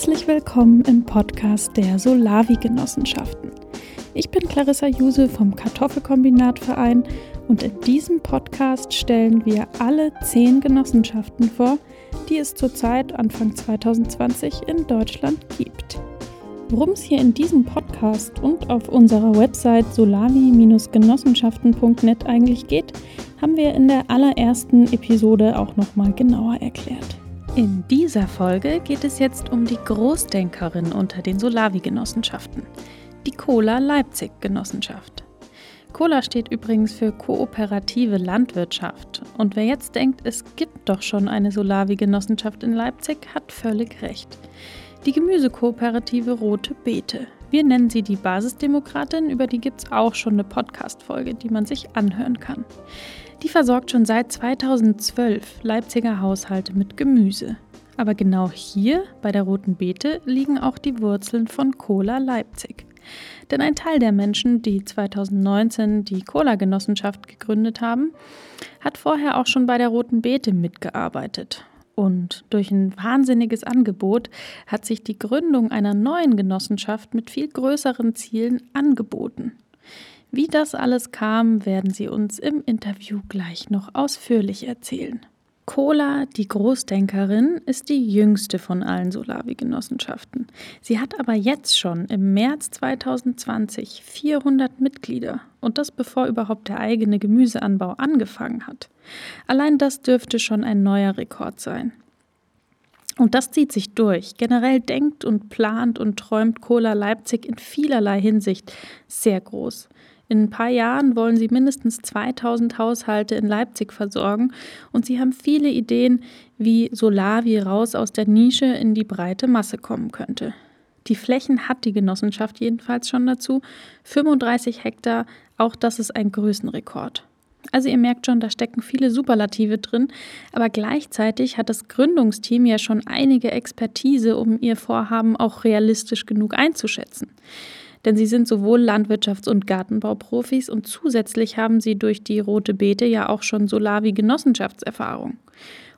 Herzlich willkommen im Podcast der Solavi-Genossenschaften. Ich bin Clarissa Juse vom Kartoffelkombinatverein und in diesem Podcast stellen wir alle zehn Genossenschaften vor, die es zurzeit Anfang 2020 in Deutschland gibt. Worum es hier in diesem Podcast und auf unserer Website solavi-genossenschaften.net eigentlich geht, haben wir in der allerersten Episode auch nochmal genauer erklärt. In dieser Folge geht es jetzt um die Großdenkerin unter den Solavi-Genossenschaften, die Cola Leipzig Genossenschaft. Cola steht übrigens für kooperative Landwirtschaft. Und wer jetzt denkt, es gibt doch schon eine Solavi-Genossenschaft in Leipzig, hat völlig recht. Die Gemüsekooperative Rote Beete. Wir nennen sie die Basisdemokratin, über die gibt es auch schon eine Podcast-Folge, die man sich anhören kann. Die versorgt schon seit 2012 Leipziger Haushalte mit Gemüse. Aber genau hier, bei der Roten Beete, liegen auch die Wurzeln von Cola Leipzig. Denn ein Teil der Menschen, die 2019 die Cola-Genossenschaft gegründet haben, hat vorher auch schon bei der Roten Beete mitgearbeitet. Und durch ein wahnsinniges Angebot hat sich die Gründung einer neuen Genossenschaft mit viel größeren Zielen angeboten. Wie das alles kam, werden Sie uns im Interview gleich noch ausführlich erzählen. Cola, die Großdenkerin, ist die jüngste von allen Solavi-Genossenschaften. Sie hat aber jetzt schon im März 2020 400 Mitglieder und das bevor überhaupt der eigene Gemüseanbau angefangen hat. Allein das dürfte schon ein neuer Rekord sein. Und das zieht sich durch. Generell denkt und plant und träumt Cola Leipzig in vielerlei Hinsicht sehr groß. In ein paar Jahren wollen sie mindestens 2000 Haushalte in Leipzig versorgen und sie haben viele Ideen, wie Solavi raus aus der Nische in die breite Masse kommen könnte. Die Flächen hat die Genossenschaft jedenfalls schon dazu. 35 Hektar, auch das ist ein Größenrekord. Also ihr merkt schon, da stecken viele Superlative drin, aber gleichzeitig hat das Gründungsteam ja schon einige Expertise, um ihr Vorhaben auch realistisch genug einzuschätzen denn sie sind sowohl Landwirtschafts- und Gartenbauprofis und zusätzlich haben sie durch die Rote Beete ja auch schon Solavi-Genossenschaftserfahrung.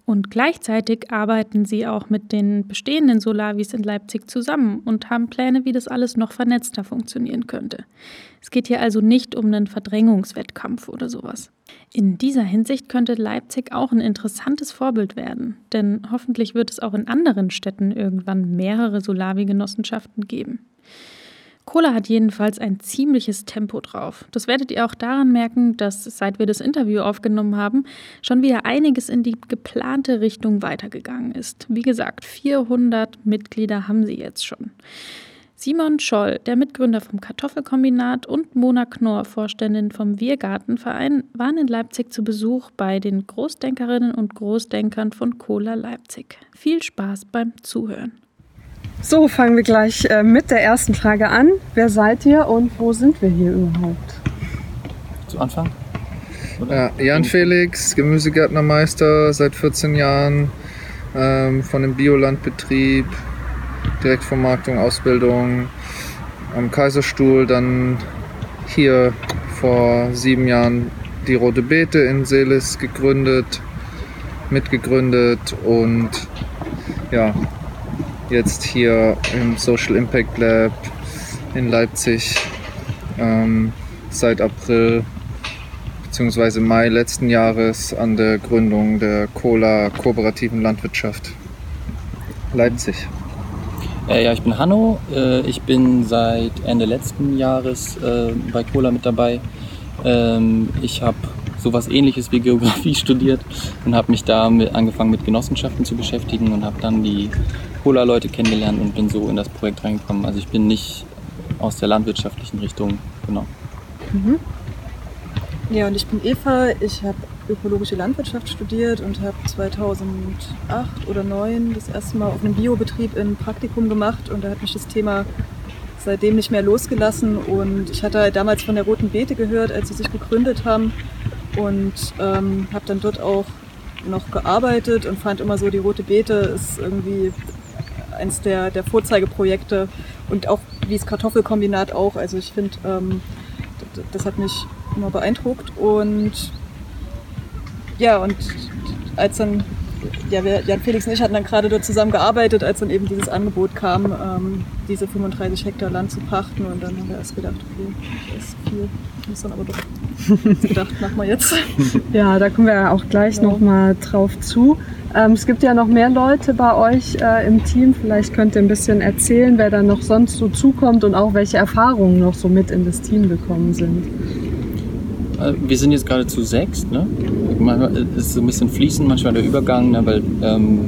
Und gleichzeitig arbeiten sie auch mit den bestehenden Solavis in Leipzig zusammen und haben Pläne, wie das alles noch vernetzter funktionieren könnte. Es geht hier also nicht um einen Verdrängungswettkampf oder sowas. In dieser Hinsicht könnte Leipzig auch ein interessantes Vorbild werden, denn hoffentlich wird es auch in anderen Städten irgendwann mehrere Solavi-Genossenschaften geben. Cola hat jedenfalls ein ziemliches Tempo drauf. Das werdet ihr auch daran merken, dass seit wir das Interview aufgenommen haben, schon wieder einiges in die geplante Richtung weitergegangen ist. Wie gesagt, 400 Mitglieder haben sie jetzt schon. Simon Scholl, der Mitgründer vom Kartoffelkombinat und Mona Knorr, Vorständin vom Wirgartenverein, waren in Leipzig zu Besuch bei den Großdenkerinnen und Großdenkern von Cola Leipzig. Viel Spaß beim Zuhören. So, fangen wir gleich äh, mit der ersten Frage an. Wer seid ihr und wo sind wir hier überhaupt? Zu Anfang? Ja, Jan Felix, Gemüsegärtnermeister seit 14 Jahren ähm, von dem Biolandbetrieb, Direktvermarktung, Ausbildung am Kaiserstuhl, dann hier vor sieben Jahren die Rote Beete in Seelis gegründet, mitgegründet und ja, jetzt hier im Social Impact Lab in Leipzig ähm, seit April bzw. Mai letzten Jahres an der Gründung der Cola Kooperativen Landwirtschaft Leipzig. Äh, ja, ich bin Hanno. Äh, ich bin seit Ende letzten Jahres äh, bei Cola mit dabei. Ähm, ich habe sowas ähnliches wie Geografie studiert und habe mich da mit, angefangen mit Genossenschaften zu beschäftigen und habe dann die Cola-Leute kennengelernt und bin so in das Projekt reingekommen. Also ich bin nicht aus der landwirtschaftlichen Richtung, genau. Mhm. Ja, und ich bin Eva. Ich habe ökologische Landwirtschaft studiert und habe 2008 oder 2009 das erste Mal auf einem Biobetrieb ein Praktikum gemacht und da hat mich das Thema seitdem nicht mehr losgelassen und ich hatte damals von der Roten Beete gehört, als sie sich gegründet haben und ähm, habe dann dort auch noch gearbeitet und fand immer so, die Rote Beete ist irgendwie eins der, der Vorzeigeprojekte und auch wie das Kartoffelkombinat auch. Also ich finde, ähm, das, das, hat mich immer beeindruckt und ja, und als dann ja, wir, Jan Felix und ich hatten dann gerade dort zusammen gearbeitet, als dann eben dieses Angebot kam, ähm, diese 35 Hektar Land zu pachten. Und dann haben wir erst gedacht, okay, das ist viel. Ist dann aber doch gedacht, machen wir jetzt. Ja, da kommen wir ja auch gleich genau. nochmal drauf zu. Ähm, es gibt ja noch mehr Leute bei euch äh, im Team. Vielleicht könnt ihr ein bisschen erzählen, wer da noch sonst so zukommt und auch welche Erfahrungen noch so mit in das Team gekommen sind. Äh, wir sind jetzt gerade zu sechs. Ne? Manchmal ist so ein bisschen fließend, manchmal der Übergang, ne? weil ähm,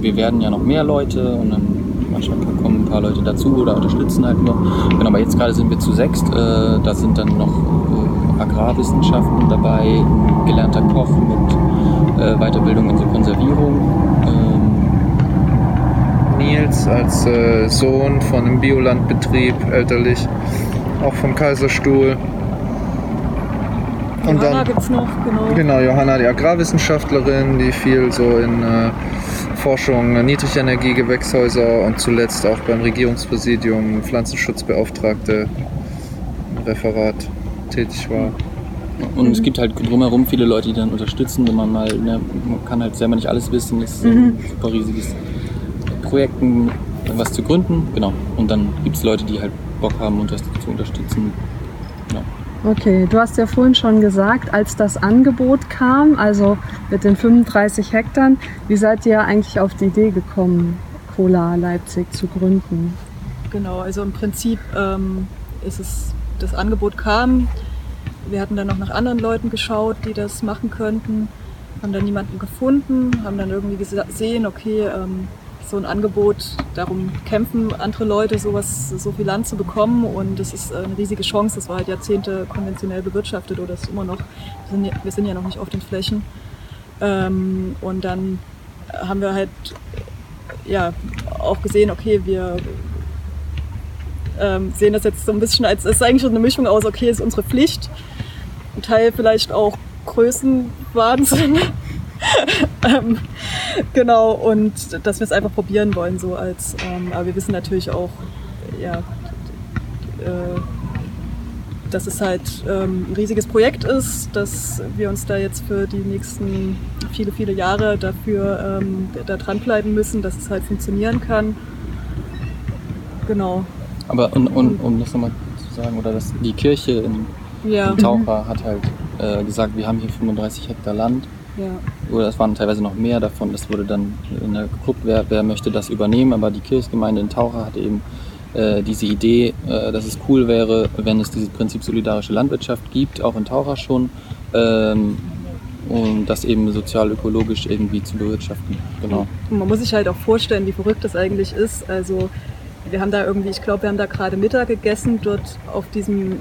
wir werden ja noch mehr Leute und dann manchmal kommen ein paar Leute dazu oder unterstützen halt nur. Genau, aber jetzt gerade sind wir zu sechs. Äh, da sind dann noch äh, Agrarwissenschaften dabei, ein gelernter Koch mit äh, Weiterbildung in so Konservierung. Ähm, Nils als äh, Sohn von einem Biolandbetrieb, elterlich, auch vom Kaiserstuhl. Und Johanna gibt es noch, genau. Genau, Johanna, die Agrarwissenschaftlerin, die viel so in äh, Forschung äh, Niedrigenergie, Gewächshäuser und zuletzt auch beim Regierungspräsidium Pflanzenschutzbeauftragte Referat tätig war. Und es gibt halt drumherum viele Leute, die dann unterstützen, wenn man mal, ne, man kann halt selber nicht alles wissen, das ist so ein mhm. super riesiges Projekt, was zu gründen, genau. Und dann gibt es Leute, die halt Bock haben, uns das zu unterstützen. Genau. Okay, du hast ja vorhin schon gesagt, als das Angebot kam, also mit den 35 Hektar, wie seid ihr eigentlich auf die Idee gekommen, Cola Leipzig zu gründen? Genau, also im Prinzip ähm, ist es, das Angebot kam, wir hatten dann noch nach anderen Leuten geschaut, die das machen könnten, haben dann niemanden gefunden, haben dann irgendwie gesehen, okay, ähm, so ein Angebot, darum kämpfen andere Leute, sowas, so viel Land zu bekommen und das ist eine riesige Chance. Das war halt Jahrzehnte konventionell bewirtschaftet oder ist immer noch. Wir sind ja, wir sind ja noch nicht auf den Flächen. Ähm, und dann haben wir halt ja auch gesehen, okay, wir ähm, sehen das jetzt so ein bisschen als, es ist eigentlich schon eine Mischung aus, okay, ist unsere Pflicht, ein Teil vielleicht auch Größenwahnsinn. ähm, genau, und dass wir es einfach probieren wollen, so als, ähm, aber wir wissen natürlich auch, ja, äh, dass es halt ähm, ein riesiges Projekt ist, dass wir uns da jetzt für die nächsten viele, viele Jahre dafür ähm, da dranbleiben müssen, dass es halt funktionieren kann. Genau. Aber und, und, um das nochmal zu sagen, oder dass die Kirche in, ja. in Taucher hat halt äh, gesagt, wir haben hier 35 Hektar Land ja. Oder es waren teilweise noch mehr davon. Es wurde dann geguckt, wer, wer möchte das übernehmen. Aber die Kirchgemeinde in Taucher hatte eben äh, diese Idee, äh, dass es cool wäre, wenn es dieses Prinzip solidarische Landwirtschaft gibt, auch in Taucher schon. Ähm, um das eben sozial-ökologisch irgendwie zu bewirtschaften. Genau. man muss sich halt auch vorstellen, wie verrückt das eigentlich ist. Also wir haben da irgendwie, ich glaube, wir haben da gerade Mittag gegessen, dort auf diesem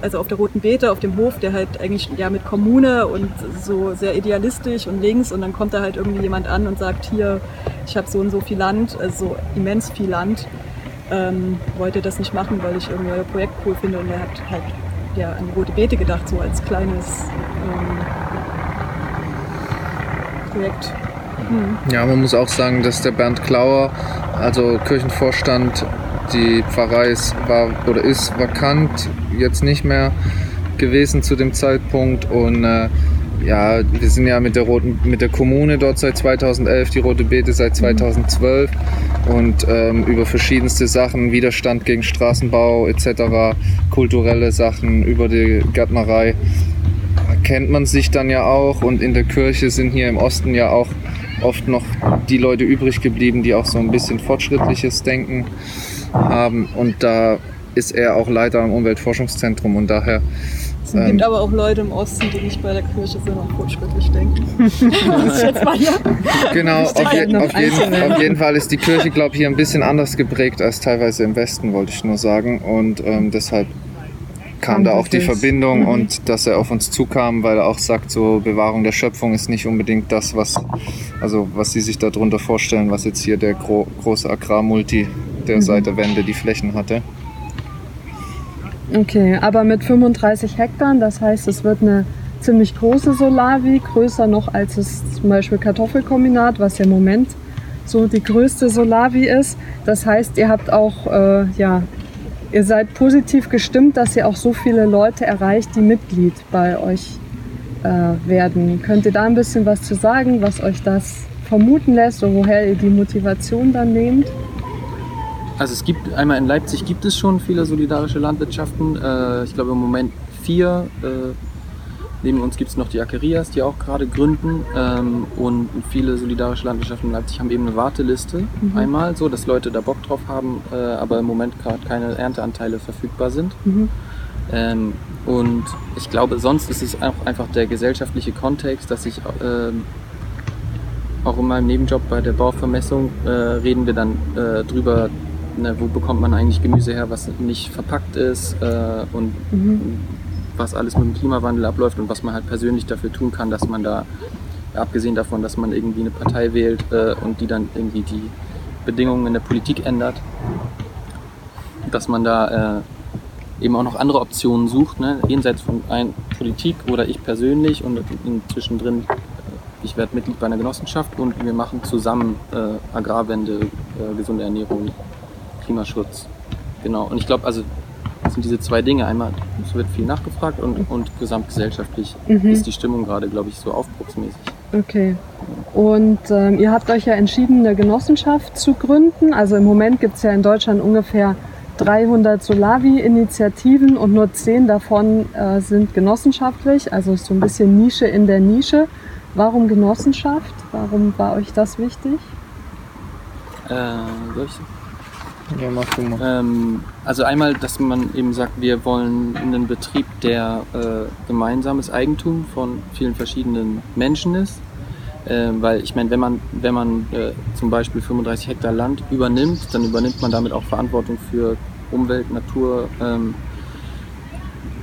also auf der Roten Beete, auf dem Hof, der halt eigentlich ja mit Kommune und so sehr idealistisch und links. Und dann kommt da halt irgendwie jemand an und sagt, hier, ich habe so und so viel Land, also so immens viel Land, ähm, wollte das nicht machen, weil ich irgendwie euer Projekt cool finde? Und er hat halt ja an Rote Beete gedacht, so als kleines ähm, Projekt. Ja, man muss auch sagen, dass der Bernd Klauer, also Kirchenvorstand die Pfarrei ist, war oder ist vakant, jetzt nicht mehr gewesen zu dem Zeitpunkt. Und äh, ja, wir sind ja mit der, Roten, mit der Kommune dort seit 2011, die Rote Beete seit 2012 und ähm, über verschiedenste Sachen, Widerstand gegen Straßenbau etc., kulturelle Sachen, über die Gärtnerei, kennt man sich dann ja auch. Und in der Kirche sind hier im Osten ja auch oft noch die Leute übrig geblieben, die auch so ein bisschen fortschrittliches Denken haben. Und da ist er auch Leiter am Umweltforschungszentrum und daher. Es gibt ähm, aber auch Leute im Osten, die nicht bei der Kirche sind und fortschrittlich denken. genau, auf, je, auf, jeden, auf, jeden, Fall ist die Kirche, glaube ich, hier ein bisschen anders geprägt als teilweise im Westen, wollte ich nur sagen. Und ähm, deshalb kam da auch die Verbindung mhm. und dass er auf uns zukam, weil er auch sagt, so Bewahrung der Schöpfung ist nicht unbedingt das, was, also was sie sich darunter vorstellen, was jetzt hier der gro große Agrarmulti, der mhm. seit der Wende die Flächen hatte. Okay, aber mit 35 Hektar, das heißt, es wird eine ziemlich große Solavi, größer noch als es zum Beispiel Kartoffelkombinat, was ja im Moment so die größte Solavi ist. Das heißt, ihr habt auch äh, ja, ihr seid positiv gestimmt, dass ihr auch so viele Leute erreicht, die Mitglied bei euch äh, werden. Könnt ihr da ein bisschen was zu sagen, was euch das vermuten lässt und woher ihr die Motivation dann nehmt? Also es gibt einmal in Leipzig gibt es schon viele solidarische Landwirtschaften. Äh, ich glaube im Moment vier. Äh, neben uns gibt es noch die Akerias, die auch gerade gründen. Ähm, und viele solidarische Landwirtschaften in Leipzig haben eben eine Warteliste. Mhm. Einmal so, dass Leute da Bock drauf haben, äh, aber im Moment gerade keine Ernteanteile verfügbar sind. Mhm. Ähm, und ich glaube, sonst ist es auch einfach der gesellschaftliche Kontext, dass ich ähm, auch in meinem Nebenjob bei der Bauvermessung äh, reden wir dann äh, drüber, ne, wo bekommt man eigentlich Gemüse her, was nicht verpackt ist äh, und Mhm. Was alles mit dem Klimawandel abläuft und was man halt persönlich dafür tun kann, dass man da, abgesehen davon, dass man irgendwie eine Partei wählt äh, und die dann irgendwie die Bedingungen in der Politik ändert, dass man da äh, eben auch noch andere Optionen sucht, ne? jenseits von ein, Politik oder ich persönlich und inzwischen drin, äh, ich werde Mitglied bei einer Genossenschaft und wir machen zusammen äh, Agrarwende, äh, gesunde Ernährung, Klimaschutz. Genau. Und ich glaube, also das sind diese zwei Dinge. Einmal, es wird viel nachgefragt und, und gesamtgesellschaftlich Mhm. ist die Stimmung gerade, glaube ich, so aufbruchsmäßig. Okay. Und ähm, ihr habt euch ja entschieden, eine Genossenschaft zu gründen. Also im Moment gibt es ja in Deutschland ungefähr 300 Solavi-Initiativen und nur 10 davon äh, sind genossenschaftlich. Also ist so ein bisschen Nische in der Nische. Warum Genossenschaft? Warum war euch das wichtig? Äh, soll ich Ja, mach du mal. Ähm, also einmal, dass man eben sagt, wir wollen einen Betrieb, der äh, gemeinsames Eigentum von vielen verschiedenen Menschen ist. Ähm, weil ich meine, wenn man, wenn man äh, zum Beispiel 35 Hektar Land übernimmt, dann übernimmt man damit auch Verantwortung für Umwelt, Natur, ähm,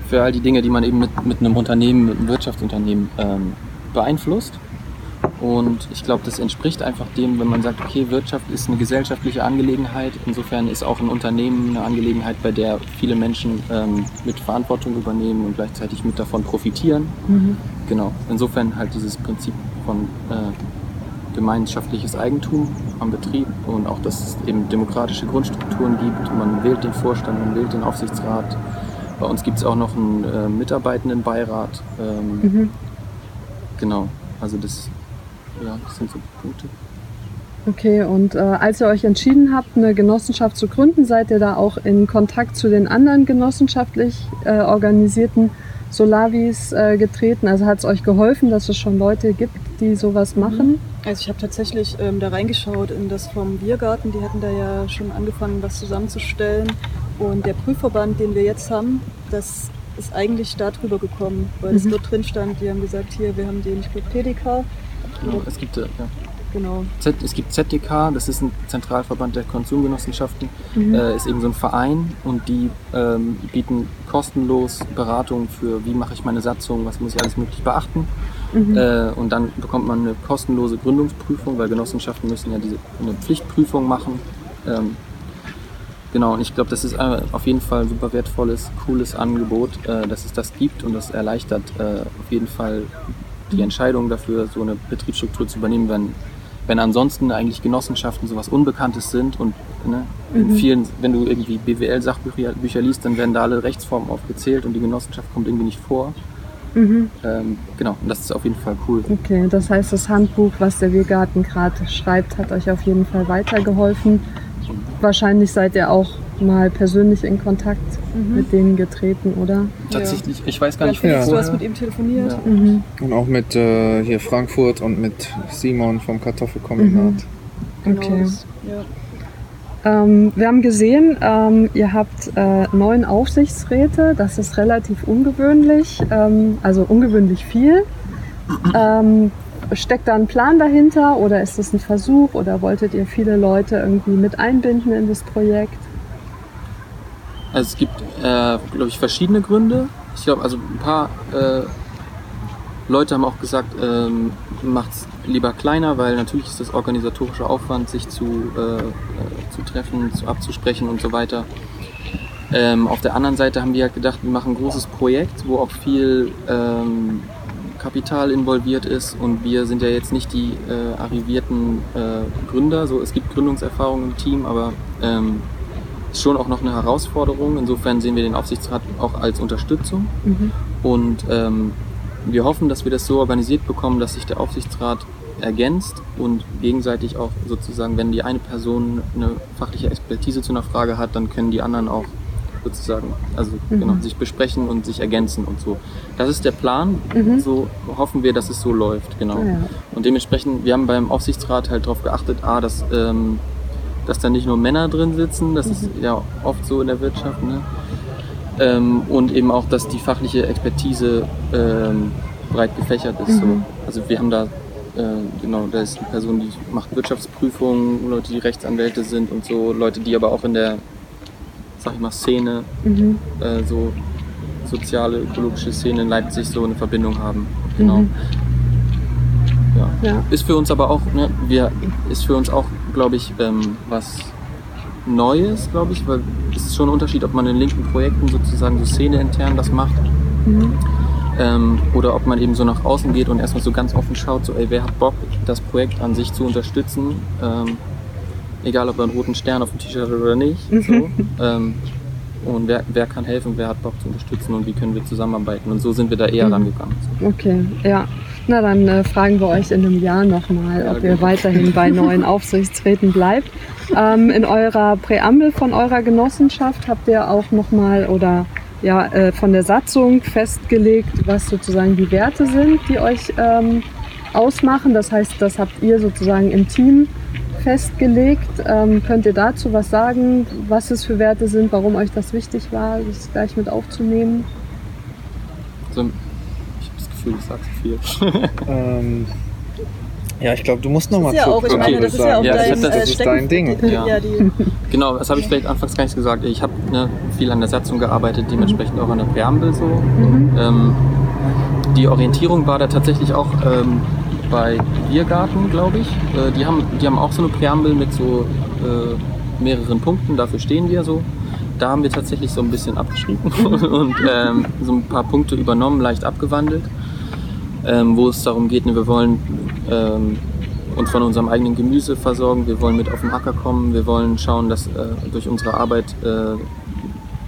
für all die Dinge, die man eben mit, mit einem Unternehmen, mit einem Wirtschaftsunternehmen ähm, beeinflusst. Und ich glaube, das entspricht einfach dem, wenn man sagt, okay, Wirtschaft ist eine gesellschaftliche Angelegenheit. Insofern ist auch ein Unternehmen eine Angelegenheit, bei der viele Menschen ähm, mit Verantwortung übernehmen und gleichzeitig mit davon profitieren. Genau. Insofern halt dieses Prinzip von äh, gemeinschaftliches Eigentum am Betrieb und auch, dass es eben demokratische Grundstrukturen gibt. Man wählt den Vorstand, man wählt den Aufsichtsrat. Bei uns gibt es auch noch einen äh, Mitarbeitendenbeirat. Ähm, Mhm. Genau. Also das, ja, das sind so Punkte. Okay, und äh, als ihr euch entschieden habt, eine Genossenschaft zu gründen, seid ihr da auch in Kontakt zu den anderen genossenschaftlich äh, organisierten Solavis äh, getreten? Also hat es euch geholfen, dass es schon Leute gibt, die sowas machen? Also ich habe tatsächlich ähm, da reingeschaut in das vom Biergarten. Die hatten da ja schon angefangen, was zusammenzustellen. Und der Prüfverband, den wir jetzt haben, das ist eigentlich darüber gekommen, weil es Mhm. dort drin stand. Die haben gesagt, hier, wir haben den, ich glaube, PDK. Genau. Es gibt, äh, ja. Genau. Z, es gibt ZDK, das ist ein Zentralverband der Konsumgenossenschaften, Mhm. äh, ist eben so ein Verein und die ähm, bieten kostenlos Beratung für, wie mache ich meine Satzung, was muss ich alles möglich beachten. Mhm. Äh, und dann bekommt man eine kostenlose Gründungsprüfung, weil Genossenschaften müssen ja diese eine Pflichtprüfung machen. Ähm, genau, und ich glaube, das ist äh, auf jeden Fall ein super wertvolles, cooles Angebot, äh, dass es das gibt und das erleichtert äh, auf jeden Fall die Entscheidung dafür, so eine Betriebsstruktur zu übernehmen, wenn, wenn ansonsten eigentlich Genossenschaften sowas Unbekanntes sind und ne, in Mhm. vielen, wenn du irgendwie BWL-Sachbücher Bücher liest, dann werden da alle Rechtsformen aufgezählt und die Genossenschaft kommt irgendwie nicht vor. Mhm. Ähm, genau, und das ist auf jeden Fall cool. Okay, das heißt, das Handbuch, was der Biergarten gerade schreibt, hat euch auf jeden Fall weitergeholfen. Wahrscheinlich seid ihr auch mal persönlich in Kontakt mit denen getreten, oder? Tatsächlich, ich weiß gar Ja, nicht, Ja. du hast mit ihm telefoniert. Ja. Mhm. Und auch mit äh, hier Frankfurt und mit Simon vom Kartoffelkombinat. Genau, Okay. ja. Ähm, wir haben gesehen, ähm, ihr habt äh, neun Aufsichtsräte. Das ist relativ ungewöhnlich, ähm, also ungewöhnlich viel. Steckt da ein Plan dahinter oder ist das ein Versuch oder wolltet ihr viele Leute irgendwie mit einbinden in das Projekt? Also es gibt, äh, glaube ich, verschiedene Gründe. Ich glaube, also ein paar äh, Leute haben auch gesagt, ähm, macht's lieber kleiner, weil natürlich ist das organisatorische Aufwand, sich zu, äh, äh, zu treffen, zu abzusprechen und so weiter. Ähm, auf der anderen Seite haben wir halt gedacht, wir machen ein großes Projekt, wo auch viel ähm, Kapital involviert ist und wir sind ja jetzt nicht die äh, arrivierten äh, Gründer. So, es gibt Gründungserfahrung im Team, aber ähm, ist schon auch noch eine Herausforderung. Insofern sehen wir den Aufsichtsrat auch als Unterstützung. Mhm. Und ähm, wir hoffen, dass wir das so organisiert bekommen, dass sich der Aufsichtsrat ergänzt und gegenseitig auch sozusagen, wenn die eine Person eine fachliche Expertise zu einer Frage hat, dann können die anderen auch sozusagen, also Mhm. genau, sich besprechen und sich ergänzen und so. Das ist der Plan. Mhm. So hoffen wir, dass es so läuft, genau. Ah, ja. Und dementsprechend, wir haben beim Aufsichtsrat halt darauf geachtet, a, dass, ähm, dass da nicht nur Männer drin sitzen, das ist Mhm. ja oft so in der Wirtschaft, ne? Ähm, und eben auch, dass die fachliche Expertise ähm, breit gefächert ist. So. Mhm. Also wir haben da, äh, genau, da ist eine Person, die macht Wirtschaftsprüfungen, Leute, die Rechtsanwälte sind und so, Leute, die aber auch in der, sag ich mal, Szene, Mhm. äh, so soziale, ökologische Szene in Leipzig so eine Verbindung haben. Genau. Mhm. Ja. Ja. Ist für uns aber auch, ne, wir, ist für uns auch, glaube ich, ähm, was Neues, glaube ich, weil es ist schon ein Unterschied, ob man in linken Projekten sozusagen so Szene intern das macht Mhm. ähm, oder ob man eben so nach außen geht und erstmal so ganz offen schaut, so ey, wer hat Bock, das Projekt an sich zu unterstützen, ähm, egal ob er einen roten Stern auf dem T-Shirt hat oder nicht. So. ähm, und wer, wer kann helfen, wer hat Bock zu unterstützen und wie können wir zusammenarbeiten. Und so sind wir da eher Mhm. rangegangen. So. Okay, ja. Na, dann äh, fragen wir euch in einem Jahr nochmal, Ja, ob ihr genau. weiterhin bei neuen Aufsichtsräten bleibt. Ähm, in eurer Präambel von eurer Genossenschaft habt ihr auch nochmal oder ja, äh, von der Satzung festgelegt, was sozusagen die Werte sind, die euch ähm, ausmachen. Das heißt, das habt ihr sozusagen im Team festgelegt. Ähm, könnt ihr dazu was sagen, was es für Werte sind, warum euch das wichtig war, das gleich mit aufzunehmen? Also, ich habe das Gefühl, ich sag zu viel. Ähm, ja, ich glaube, du musst noch mal Das ist ja auch, ich Okay, meine, würde das ist ja auch Ja, dein, das- das äh, ist dein Ding. Ja. ja, die, Genau, das habe ich vielleicht anfangs gar nicht gesagt. Ich habe ne, viel an der Satzung gearbeitet, dementsprechend auch an der Präambel so. Mhm. Ähm, die Orientierung war da tatsächlich auch ähm, bei Biergarten, glaube ich. Äh, die, haben, die haben auch so eine Präambel mit so äh, mehreren Punkten, dafür stehen wir so. Da haben wir tatsächlich so ein bisschen abgeschrieben und ähm, so ein paar Punkte übernommen, leicht abgewandelt, ähm, wo es darum geht, ne, wir wollen ähm, uns von unserem eigenen Gemüse versorgen, wir wollen mit auf den Acker kommen, wir wollen schauen, dass äh, durch unsere Arbeit äh,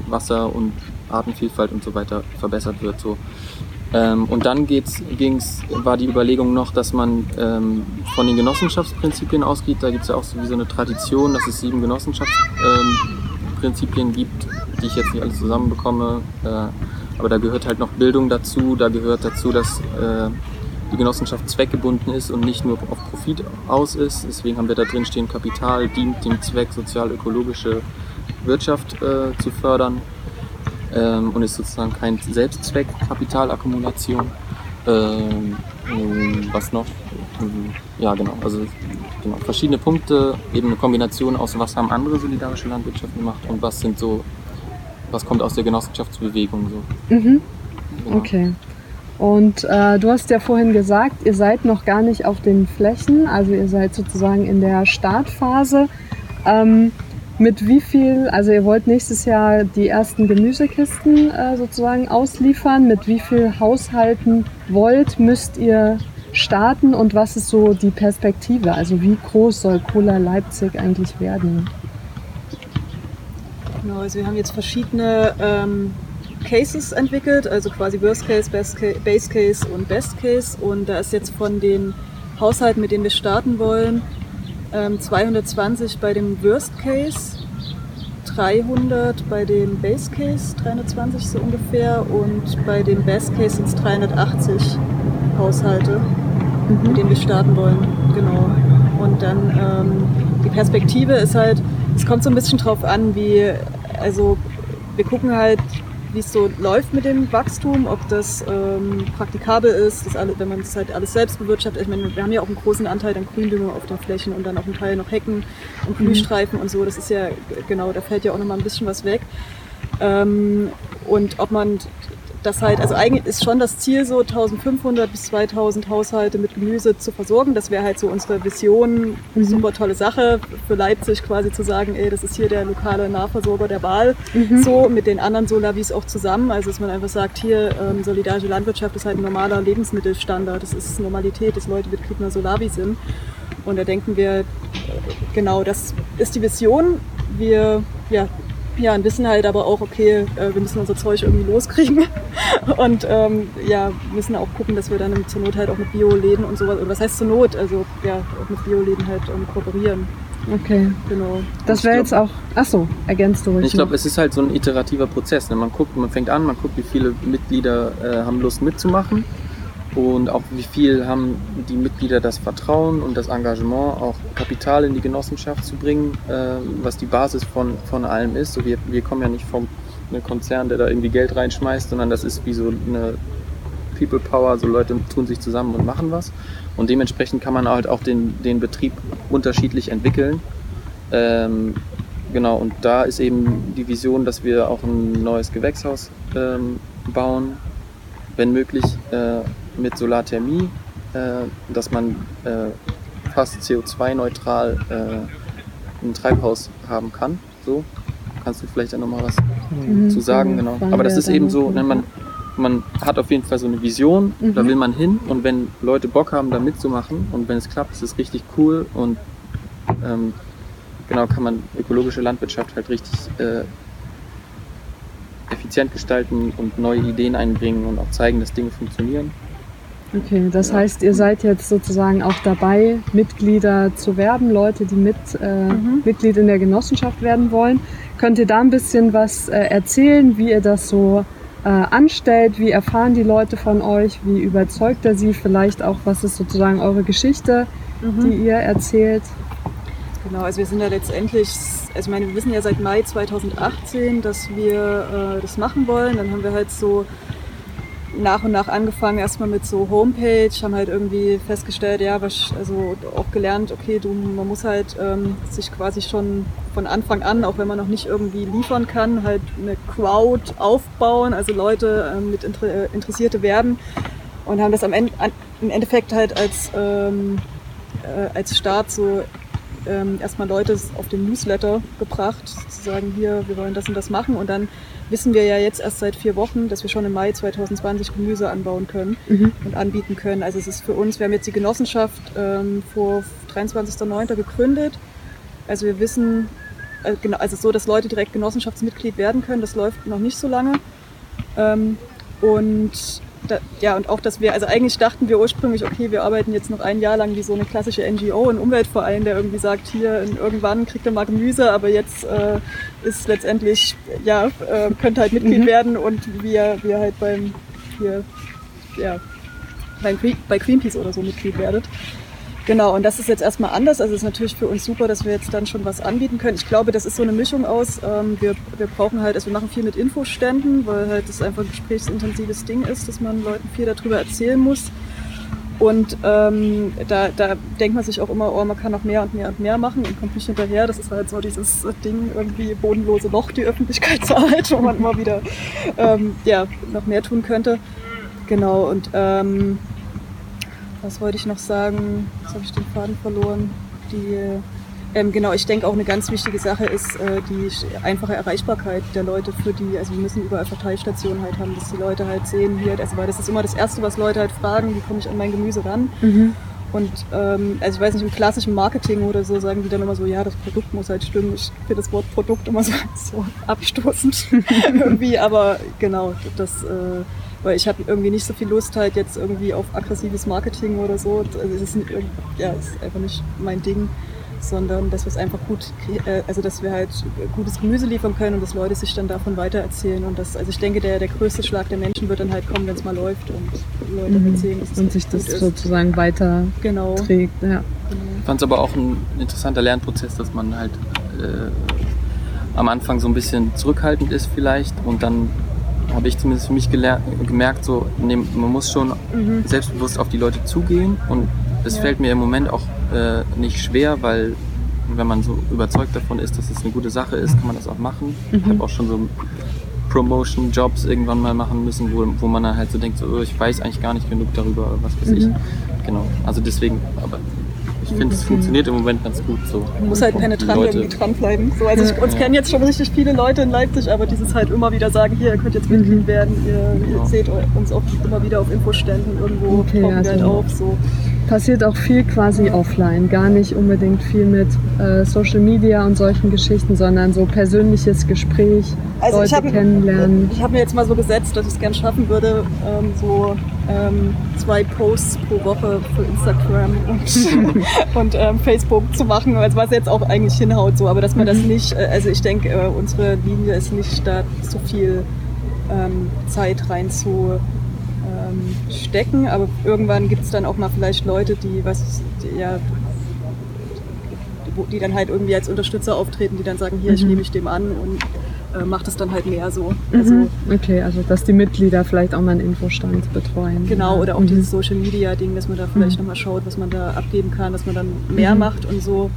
Wasser und Artenvielfalt und so weiter verbessert wird. So. Ähm, und dann geht's, ging's, war die Überlegung noch, dass man ähm, von den Genossenschaftsprinzipien ausgeht. Da gibt es ja auch so wie so eine Tradition, dass es sieben Genossenschaftsprinzipien ähm, gibt, die ich jetzt nicht alles zusammenbekomme. Äh, aber da gehört halt noch Bildung dazu, da gehört dazu, dass äh, die Genossenschaft zweckgebunden ist und nicht nur auf Profit aus ist. Deswegen haben wir da drin stehen, Kapital dient dem Zweck, sozial-ökologische Wirtschaft äh, zu fördern ähm, und ist sozusagen kein Selbstzweck, Kapitalakkumulation. Ähm, ähm, was noch? Ähm, Ja, genau. Also genau, verschiedene Punkte, eben eine Kombination aus, was haben andere solidarische Landwirtschaften gemacht und was sind so, was kommt aus der Genossenschaftsbewegung so. Mhm. Genau. Okay. Und äh, du hast ja vorhin gesagt, ihr seid noch gar nicht auf den Flächen, also ihr seid sozusagen in der Startphase. Ähm, mit wie viel, also ihr wollt nächstes Jahr die ersten Gemüsekisten äh, sozusagen ausliefern, mit wie viel Haushalten wollt, müsst ihr starten und was ist so die Perspektive? Also wie groß soll Cola Leipzig eigentlich werden? Genau, also wir haben jetzt verschiedene ähm, Cases entwickelt, also quasi Worst Case, Best Case, Base Case und Best Case. Und da ist jetzt von den Haushalten, mit denen wir starten wollen, 220 bei dem Worst Case, 300 bei dem Base Case, 320 so ungefähr, und bei dem Best Case sind es 380 Haushalte, mit denen wir starten wollen. Genau. Und dann ähm, die Perspektive ist halt, es kommt so ein bisschen drauf an, wie, also wir gucken halt, wie es so läuft mit dem Wachstum, ob das ähm, praktikabel ist, das alle, wenn man es halt alles selbst bewirtschaftet. Ich meine, wir haben ja auch einen großen Anteil an Gründüngung auf den Flächen und dann auch einen Teil noch Hecken und Blühstreifen und so. Das ist ja, genau, da fällt ja auch nochmal ein bisschen was weg. Ähm, und ob man das halt, also eigentlich ist schon das Ziel so 1500 bis 2000 Haushalte mit Gemüse zu versorgen. Das wäre halt so unsere Vision, Mhm. super tolle Sache für Leipzig quasi zu sagen, ey, das ist hier der lokale Nahversorger der Wahl. Mhm. So mit den anderen Solavis auch zusammen. Also dass man einfach sagt, hier ähm, solidarische Landwirtschaft ist halt ein normaler Lebensmittelstandard. Das ist Normalität, dass Leute Betrieb einer Solavi sind. Und da denken wir, äh, genau, das ist die Vision. Wir ja, ja, und wissen halt aber auch, okay, äh, wir müssen unser Zeug irgendwie loskriegen und ähm, ja, müssen auch gucken, dass wir dann zur Not halt auch mit Bioläden und sowas, oder was heißt zur Not, also ja, auch mit Bioläden halt ähm, kooperieren. Okay. Genau. Das wäre jetzt auch. Ach so, ergänzt du ruhig. Ich glaube, es ist halt so ein iterativer Prozess. Ne? Man guckt, man fängt an, man guckt, wie viele Mitglieder äh, haben Lust mitzumachen und auch wie viel haben die Mitglieder das Vertrauen und das Engagement, auch Kapital in die Genossenschaft zu bringen, äh, was die Basis von, von allem ist. So wir, wir kommen ja nicht vom einem Konzern, der da irgendwie Geld reinschmeißt, sondern das ist wie so eine People Power, so Leute tun sich zusammen und machen was. Und dementsprechend kann man halt auch den, den Betrieb unterschiedlich entwickeln. Ähm, genau, und da ist eben die Vision, dass wir auch ein neues Gewächshaus ähm, bauen, wenn möglich äh, mit Solarthermie, äh, dass man äh, fast CO2-neutral äh, ein Treibhaus haben kann. So, kannst du vielleicht dann nochmal was Mhm, zu sagen, genau. Aber das ist eben so, ne, man, man hat auf jeden Fall so eine Vision, da Mhm. will man hin und wenn Leute Bock haben, da mitzumachen und wenn es klappt, ist es richtig cool und ähm, genau kann man ökologische Landwirtschaft halt richtig äh, effizient gestalten und neue Ideen einbringen und auch zeigen, dass Dinge funktionieren. Okay, das Ja. heißt, ihr seid jetzt sozusagen auch dabei, Mitglieder zu werben, Leute, die mit, äh, Mhm. Mitglied in der Genossenschaft werden wollen. Könnt ihr da ein bisschen was äh, erzählen, wie ihr das so äh, anstellt? Wie erfahren die Leute von euch? Wie überzeugt er sie? Vielleicht auch, was ist sozusagen eure Geschichte, Mhm. die ihr erzählt? Genau, also wir sind ja letztendlich, also ich meine, wir wissen ja seit Mai 2018, dass wir äh, das machen wollen. Dann haben wir halt so nach und nach angefangen, erstmal mit so Homepage, haben halt irgendwie festgestellt, ja, was, also auch gelernt, okay, du, man muss halt ähm, sich quasi schon von Anfang an, auch wenn man noch nicht irgendwie liefern kann, halt eine Crowd aufbauen, also Leute ähm, mit Inter äh, Interessierte werben und haben das am Ende, an, im Endeffekt halt als, ähm, äh, als Start so ähm, erstmal Leute auf den Newsletter gebracht, zu sagen, hier, wir wollen das und das machen. Und dann wissen wir ja jetzt erst seit vier Wochen, dass wir schon im Mai 2020 Gemüse anbauen können Mhm. und anbieten können. Also es ist für uns, wir haben jetzt die Genossenschaft ähm, vor 23.09. gegründet. Also wir wissen, äh, genau, also so, dass Leute direkt Genossenschaftsmitglied werden können, das läuft noch nicht so lange. Ähm, und da, ja, und auch, dass wir, also eigentlich dachten wir ursprünglich, okay, wir arbeiten jetzt noch ein Jahr lang wie so eine klassische NGO, ein Umweltverein, der irgendwie sagt, hier irgendwann kriegt ihr mal Gemüse, aber jetzt äh, ist letztendlich, ja, äh, könnt halt Mitglied Mhm. werden und wir, wir halt beim, hier, ja, bei Greenpeace oder so Mitglied werdet. Genau, und das ist jetzt erstmal anders. Also es ist natürlich für uns super, dass wir jetzt dann schon was anbieten können. Ich glaube, das ist so eine Mischung aus. Ähm, wir, wir brauchen halt, also wir machen viel mit Infoständen, weil halt das einfach ein gesprächsintensives Ding ist, dass man Leuten viel darüber erzählen muss. Und ähm, da, da denkt man sich auch immer, oh, man kann noch mehr und mehr und mehr machen und kommt nicht hinterher. Das ist halt so dieses Ding, irgendwie bodenlose Loch, die Öffentlichkeitsarbeit, wo man immer wieder ähm, ja, noch mehr tun könnte. Genau, und ähm, was wollte ich noch sagen? Jetzt habe ich den Faden verloren. Die, ähm, genau, ich denke auch eine ganz wichtige Sache ist äh, die einfache Erreichbarkeit der Leute für die, also wir müssen überall Verteilstationen halt haben, dass die Leute halt sehen hier, also weil das ist immer das Erste, was Leute halt fragen, wie komme ich an mein Gemüse ran? Mhm. Und ähm, also ich weiß nicht, im klassischen Marketing oder so sagen die dann immer so, ja, das Produkt muss halt stimmen. Ich finde das Wort Produkt immer so, so abstoßend irgendwie, aber genau, das, äh, weil ich habe irgendwie nicht so viel Lust halt jetzt irgendwie auf aggressives Marketing oder so. Also es ist, ja, ist einfach nicht mein Ding, sondern dass wir es einfach gut, äh, also dass wir halt gutes Gemüse liefern können und dass Leute sich dann davon weitererzählen. Und das, also ich denke, der, der größte Schlag der Menschen wird dann halt kommen, wenn es mal läuft und Leute Mhm. erzählen, dass es Und sich gut das ist. sozusagen weiter Genau. trägt. Ja. genau. Ich fand es aber auch ein interessanter Lernprozess, dass man halt äh, am Anfang so ein bisschen zurückhaltend ist vielleicht und dann habe ich zumindest für mich geler- gemerkt, so nee, man muss schon Mhm. selbstbewusst auf die Leute zugehen und das Ja. fällt mir im Moment auch äh, nicht schwer, weil wenn man so überzeugt davon ist, dass es eine gute Sache ist, kann man das auch machen. Ich habe auch schon so Promotion-Jobs irgendwann mal machen müssen, wo, wo man dann halt so denkt, so, oh, ich weiß eigentlich gar nicht genug darüber, was weiß ich. Mhm. Genau, also deswegen, aber ich finde, es funktioniert im Moment ganz gut so. Man muss halt penetrant irgendwie dranbleiben. So, also ich, uns Ja. kennen jetzt schon richtig viele Leute in Leipzig, aber dieses halt immer wieder sagen, hier, ihr könnt jetzt Mitglied Mhm. werden, ihr, ihr Genau. seht uns auch immer wieder auf Infoständen, irgendwo Okay, tauchen wir halt auf. So. Passiert auch viel quasi offline, gar nicht unbedingt viel mit äh, Social Media und solchen Geschichten, sondern so persönliches Gespräch, Also Leute ich habe kennenlernen. ich hab mir jetzt mal so gesetzt, dass ich es gern schaffen würde, ähm, so ähm, zwei Posts pro Woche für Instagram und, und ähm, Facebook zu machen, also was jetzt auch eigentlich hinhaut, so, aber dass man das nicht, äh, also ich denke, äh, unsere Linie ist nicht da so viel ähm, Zeit rein zu stecken, aber irgendwann gibt es dann auch mal vielleicht Leute, die was, die, ja, die, dann halt irgendwie als Unterstützer auftreten, die dann sagen, hier, ich Mhm. nehme mich dem an und äh, macht es dann halt mehr so. Also, Mhm. Okay, also dass die Mitglieder vielleicht auch mal einen Infostand betreuen. Genau, oder auch Mhm. dieses Social Media Ding, dass man da vielleicht Mhm. nochmal schaut, was man da abgeben kann, dass man dann mehr Mhm. macht und so.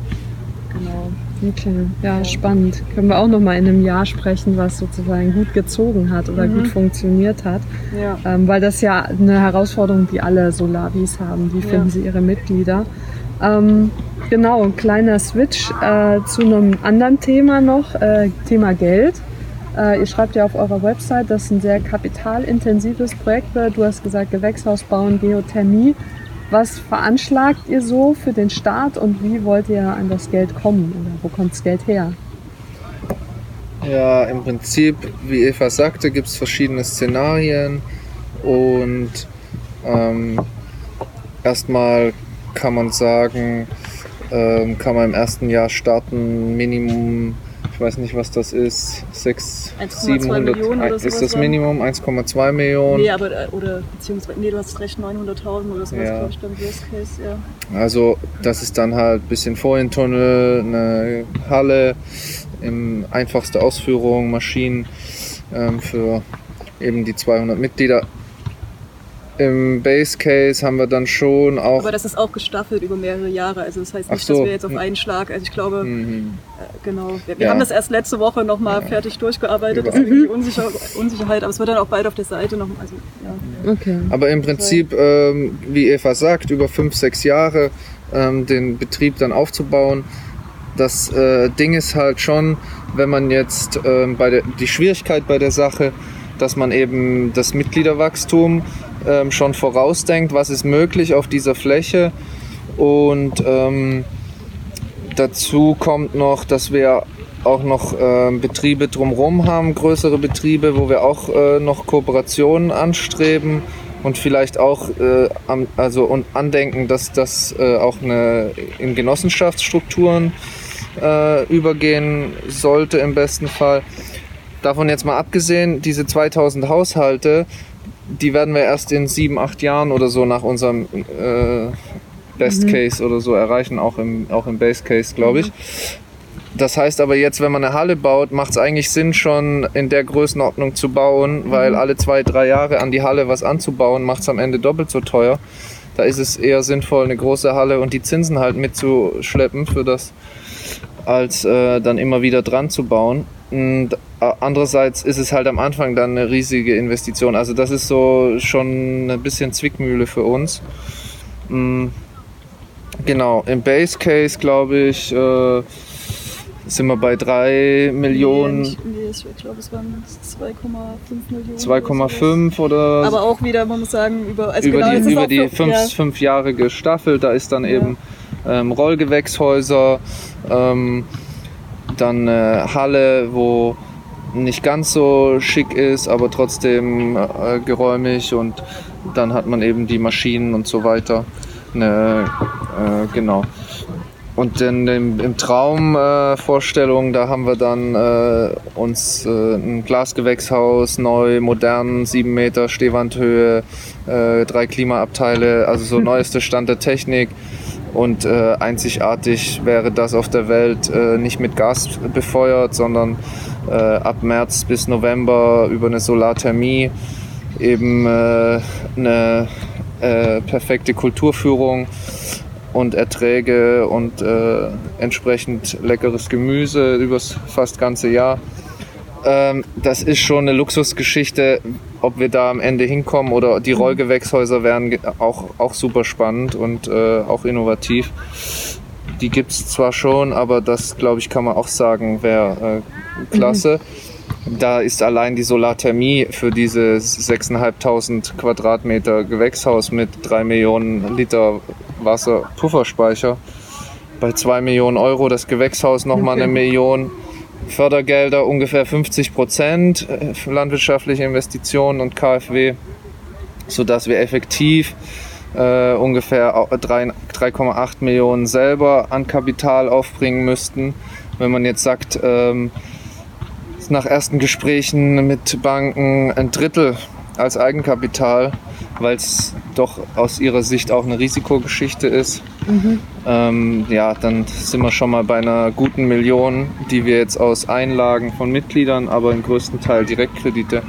Genau. Okay, ja, Ja. spannend. Können wir auch noch mal in einem Jahr sprechen, was sozusagen gut gezogen hat oder Mhm. gut funktioniert hat. Ja. Ähm, weil das ja eine Herausforderung, die alle Solavis haben. Wie Ja. finden sie ihre Mitglieder? Ähm, genau, ein kleiner Switch äh, zu einem anderen Thema noch, äh, Thema Geld. Äh, ihr schreibt ja auf eurer Website, dass ein sehr kapitalintensives Projekt wird. Du hast gesagt, Gewächshaus bauen, Geothermie. Was veranschlagt ihr so für den Start und wie wollt ihr an das Geld kommen? Oder wo kommt das Geld her? Ja, im Prinzip, wie Eva sagte, gibt es verschiedene Szenarien und ähm, erstmal kann man sagen, ähm, kann man im ersten Jahr starten, Minimum, ich weiß nicht, was das ist, 6, 1,2 700, Millionen oder ist das? Minimum 1,2 Millionen. Nee, aber, äh, oder, beziehungsweise, nee, du hast recht, 900.000 oder sowas, Ja. glaube ich, dann Worst Case, ja. Also das ist dann halt ein bisschen Folientunnel, eine Halle, in einfachste Ausführung, Maschinen ähm, für eben die 200 Mitglieder. Im Base Case haben wir dann schon auch... Aber das ist auch gestaffelt über mehrere Jahre, also das heißt nicht, so. dass wir jetzt auf Hm. einen Schlag, also ich glaube, Mhm. äh, genau, wir, wir Ja. haben das erst letzte Woche nochmal fertig durchgearbeitet, deswegen die Unsicher Unsicherheit, aber es wird dann auch bald auf der Seite noch, also ja. Okay. Aber im Prinzip, ähm, wie Eva sagt, über fünf, sechs Jahre ähm, den Betrieb dann aufzubauen. Das äh, Ding ist halt schon, wenn man jetzt ähm, bei der, die Schwierigkeit bei der Sache, dass man eben das Mitgliederwachstum ähm, schon vorausdenkt, was ist möglich auf dieser Fläche und ähm, dazu kommt noch, dass wir auch noch ähm, Betriebe drumherum haben, größere Betriebe, wo wir auch äh, noch Kooperationen anstreben und vielleicht auch äh, am, also und andenken, dass das äh, auch eine, in Genossenschaftsstrukturen äh, übergehen sollte im besten Fall. Davon jetzt mal abgesehen, diese 2000 Haushalte, die werden wir erst in sieben, acht Jahren oder so nach unserem äh, Best Case oder so erreichen, auch im, auch im Base Case, glaube ich. Das heißt aber jetzt, wenn man eine Halle baut, macht es eigentlich Sinn, schon in der Größenordnung zu bauen, weil alle zwei, drei Jahre an die Halle was anzubauen, macht es am Ende doppelt so teuer. Da ist es eher sinnvoll, eine große Halle und die Zinsen halt mitzuschleppen für das, als äh, dann immer wieder dran zu bauen. Und äh, andererseits ist es halt am Anfang dann eine riesige Investition. Also das ist so schon ein bisschen Zwickmühle für uns. Mm, Genau, im Base Case glaube ich, äh, sind wir bei 3 Millionen, Nee, nicht- nee, ich glaube, es waren 2,5 Millionen. oder sowas. 2,5 oder Aber auch wieder, man muss sagen, über, also über genau, die, über die fünf, ja, fünf Jahre gestaffelt. Da ist dann Ja. eben ähm, Rollgewächshäuser, ähm, dann eine Halle, wo nicht ganz so schick ist, aber trotzdem äh, geräumig und dann hat man eben die Maschinen und so weiter. Eine, äh, genau. Und dann im, im Traumvorstellung, äh, da haben wir dann äh, uns äh, ein Glasgewächshaus, neu, modern, 7 Meter Stehwandhöhe, äh, drei Klimaabteile, also so neueste Stand der Technik. Und äh, einzigartig wäre das auf der Welt äh, nicht mit Gas befeuert, sondern äh, ab März bis November über eine Solarthermie eben äh, eine äh, perfekte Kulturführung und Erträge und äh, entsprechend leckeres Gemüse übers fast ganze Jahr. Ähm, das ist schon eine Luxusgeschichte, ob wir da am Ende hinkommen oder die Rollgewächshäuser wären auch, auch super spannend und äh, auch innovativ. Die gibt es zwar schon, aber das glaube ich kann man auch sagen, wäre äh, klasse. Da ist allein die Solarthermie für dieses 6.500 Quadratmeter Gewächshaus mit 3 Millionen Liter Wasserpufferspeicher bei 2 Millionen Euro, das Gewächshaus nochmal eine Million. Fördergelder ungefähr 50 Prozent äh, für landwirtschaftliche Investitionen und KfW, sodass wir effektiv äh, ungefähr 3,8 Millionen selber an Kapital aufbringen müssten. Wenn man jetzt sagt, ähm, nach ersten Gesprächen mit Banken ein Drittel als Eigenkapital, weil es doch aus ihrer Sicht auch eine Risikogeschichte ist. Mhm. Ähm, ja, dann sind wir schon mal bei einer guten Million, die wir jetzt aus Einlagen von Mitgliedern, aber im größten Teil Direktkredite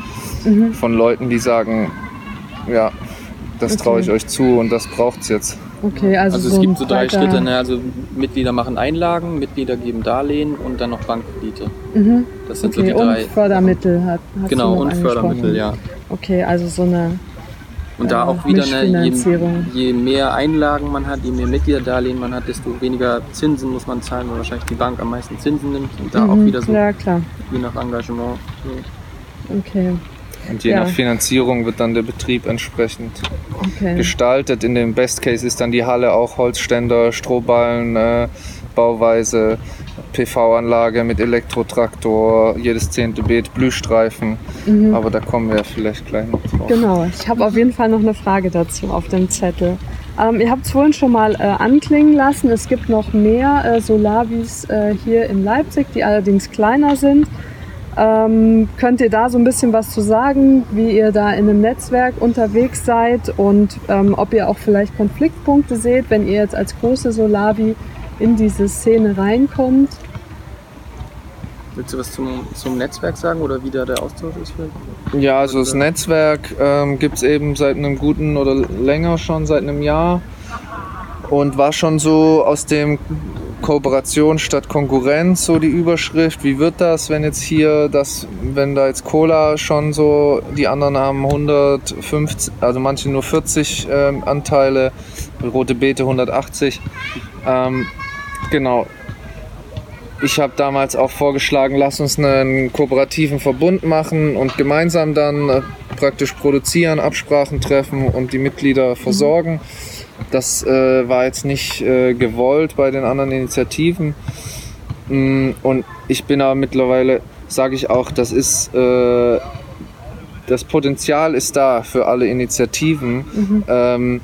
mhm. von Leuten, die sagen, ja, das okay. traue ich euch zu und das braucht es jetzt. Okay, also, also es so gibt so drei Schritte. Ne? Also Mitglieder machen Einlagen, Mitglieder geben Darlehen und dann noch Bankkredite. Mhm. Das sind okay, so die drei. Und Fördermittel hat, hat Genau, und Fördermittel, ja. Okay, also so eine und da auch wieder, eine, je, je, mehr Einlagen man hat, je mehr Mitgliederdarlehen man hat, desto weniger Zinsen muss man zahlen, weil wahrscheinlich die Bank am meisten Zinsen nimmt. Und da mhm, auch wieder so, ja, klar. je nach Engagement. So. Okay. Und je ja. nach Finanzierung wird dann der Betrieb entsprechend okay. gestaltet. In dem Best Case ist dann die Halle auch Holzständer, Strohballen, äh, Bauweise, PV-Anlage mit Elektrotraktor, jedes zehnte Beet Blühstreifen. Mhm. Aber da kommen wir vielleicht gleich noch drauf. Genau, ich habe auf jeden Fall noch eine Frage dazu auf dem Zettel. Ähm, ihr habt es vorhin schon mal äh, anklingen lassen. Es gibt noch mehr äh, Solavis äh, hier in Leipzig, die allerdings kleiner sind. Ähm, könnt ihr da so ein bisschen was zu sagen, wie ihr da in einem Netzwerk unterwegs seid und ähm, ob ihr auch vielleicht Konfliktpunkte seht, wenn ihr jetzt als große Solavi in diese Szene reinkommt? Willst du was zum, zum Netzwerk sagen oder wie da der Austausch ist? Vielleicht? Ja, also das Netzwerk ähm, gibt es eben seit einem guten oder länger schon, seit einem Jahr und war schon so aus dem Kooperation statt Konkurrenz, so die Überschrift. Wie wird das, wenn jetzt hier das, wenn da jetzt Cola schon so, die anderen haben 150, also manche nur 40 ähm, Anteile, Rote Beete 180. Ähm, genau. Ich habe damals auch vorgeschlagen, lass uns einen kooperativen Verbund machen und gemeinsam dann äh, praktisch produzieren, Absprachen treffen und die Mitglieder versorgen. Mhm das äh, war jetzt nicht äh, gewollt bei den anderen Initiativen. Mm, und ich bin aber mittlerweile, sage ich auch, das ist äh, das Potenzial ist da für alle Initiativen. Mhm. Ähm,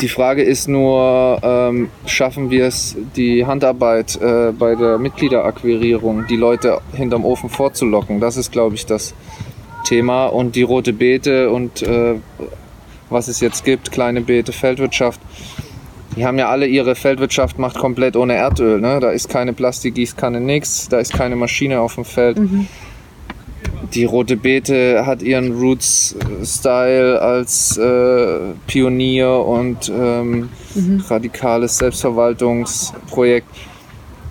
die Frage ist nur, ähm, schaffen wir es, die Handarbeit äh, bei der Mitgliederakquirierung, die Leute hinterm Ofen vorzulocken? Das ist, glaube ich, das Thema. Und die rote Beete und äh, was es jetzt gibt, kleine Beete, Feldwirtschaft. Die haben ja alle ihre Feldwirtschaft macht komplett ohne Erdöl. Ne? Da ist keine Plastikgießkanne, nix. Da ist keine Maschine auf dem Feld. Mhm. Die rote Beete hat ihren Roots-Style als äh, Pionier und ähm, mhm. radikales Selbstverwaltungsprojekt.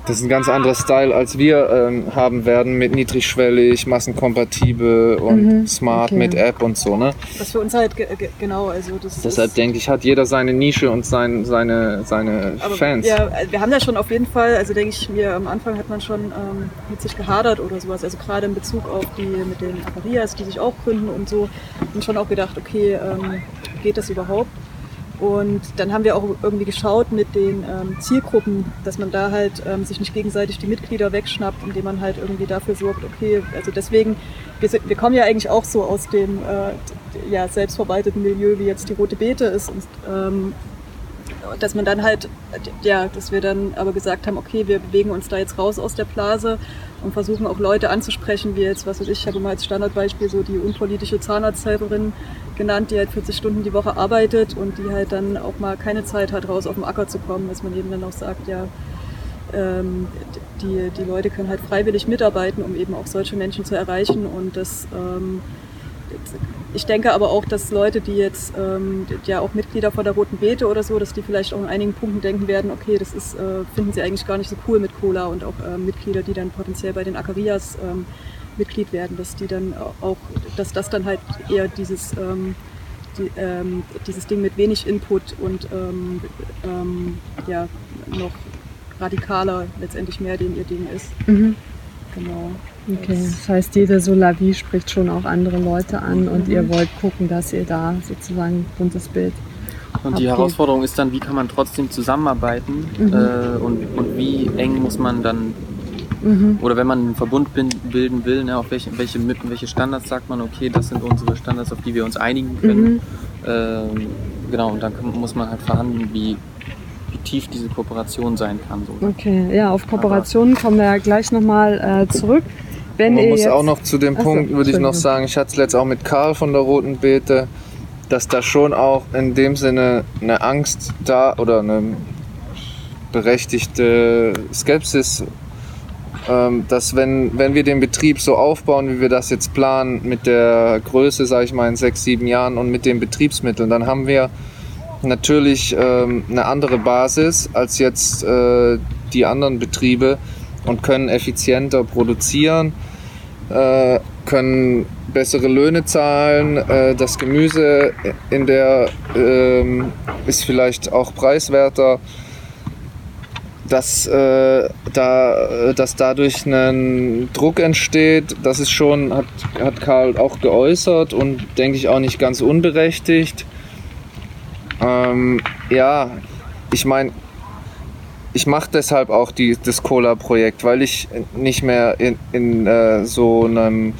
Das ist ein ganz anderer Style, als wir ähm, haben werden mit niedrigschwellig, massenkompatibel und mhm, smart okay. mit App und so. Ne? Das für uns halt genau. Also das Deshalb denke ich, hat jeder seine Nische und sein, seine, seine Aber Fans. Ja, wir haben da schon auf jeden Fall, also denke ich mir, am Anfang hat man schon ähm, mit sich gehadert oder sowas. Also gerade in Bezug auf die mit den Aquarias, die sich auch gründen und so, und schon auch gedacht, okay, ähm, geht das überhaupt? Und dann haben wir auch irgendwie geschaut mit den ähm, Zielgruppen, dass man da halt ähm, sich nicht gegenseitig die Mitglieder wegschnappt, indem man halt irgendwie dafür sorgt, okay, also deswegen, wir, wir kommen ja eigentlich auch so aus dem äh, ja, selbstverwalteten Milieu, wie jetzt die Rote Beete ist. Und, ähm, dass man dann halt, ja, dass wir dann aber gesagt haben, okay, wir bewegen uns da jetzt raus aus der Blase und versuchen auch Leute anzusprechen, wie jetzt, was weiß ich, ich habe immer als Standardbeispiel so die unpolitische Zahnarzthelferin genannt, die halt 40 Stunden die Woche arbeitet und die halt dann auch mal keine Zeit hat, raus auf den Acker zu kommen, dass man eben dann auch sagt, ja, ähm, die, die Leute können halt freiwillig mitarbeiten, um eben auch solche Menschen zu erreichen und das ähm, ich denke aber auch, dass Leute, die jetzt ähm, ja auch Mitglieder von der Roten Beete oder so, dass die vielleicht auch in einigen Punkten denken werden, okay, das ist, äh, finden sie eigentlich gar nicht so cool mit Cola und auch äh, Mitglieder, die dann potenziell bei den Acarias ähm, Mitglied werden, dass die dann auch, dass das dann halt eher dieses, ähm, die, ähm, dieses Ding mit wenig Input und ähm, ähm, ja noch radikaler letztendlich mehr den ihr Ding ist. Mhm. Genau. Okay, das heißt, jede Solavi spricht schon auch andere Leute an und ihr wollt gucken, dass ihr da sozusagen ein buntes Bild Und die abgeht. Herausforderung ist dann, wie kann man trotzdem zusammenarbeiten Mhm. äh, und, und wie eng muss man dann, Mhm. oder wenn man einen Verbund bilden will, ne, auf welche, welche, welche Standards sagt man, okay, das sind unsere Standards, auf die wir uns einigen können. Mhm. Ähm, genau, und dann kann, muss man halt verhandeln, wie, wie tief diese Kooperation sein kann. So. Okay, ja, auf Kooperationen kommen wir ja gleich nochmal äh, zurück. Wenn Man muss auch noch zu dem Ach so, Punkt, würde ich noch sagen, ich hatte es letzt auch mit Karl von der Roten Beete, dass da schon auch in dem Sinne eine Angst da oder eine berechtigte Skepsis, ähm, dass wenn, wenn wir den Betrieb so aufbauen, wie wir das jetzt planen, mit der Größe, sage ich mal, in sechs, sieben Jahren und mit den Betriebsmitteln, dann haben wir natürlich ähm, eine andere Basis als jetzt äh, die anderen Betriebe und können effizienter produzieren, äh, können bessere Löhne zahlen. Äh, das Gemüse in der ähm, ist vielleicht auch preiswerter. Dass, äh, da, dass dadurch ein Druck entsteht, das ist schon, hat, hat Karl auch geäußert und denke ich auch nicht ganz unberechtigt. Ähm, ja, ich meine, ich mache deshalb auch die, das Cola-Projekt, weil ich nicht mehr in, in äh, so einem,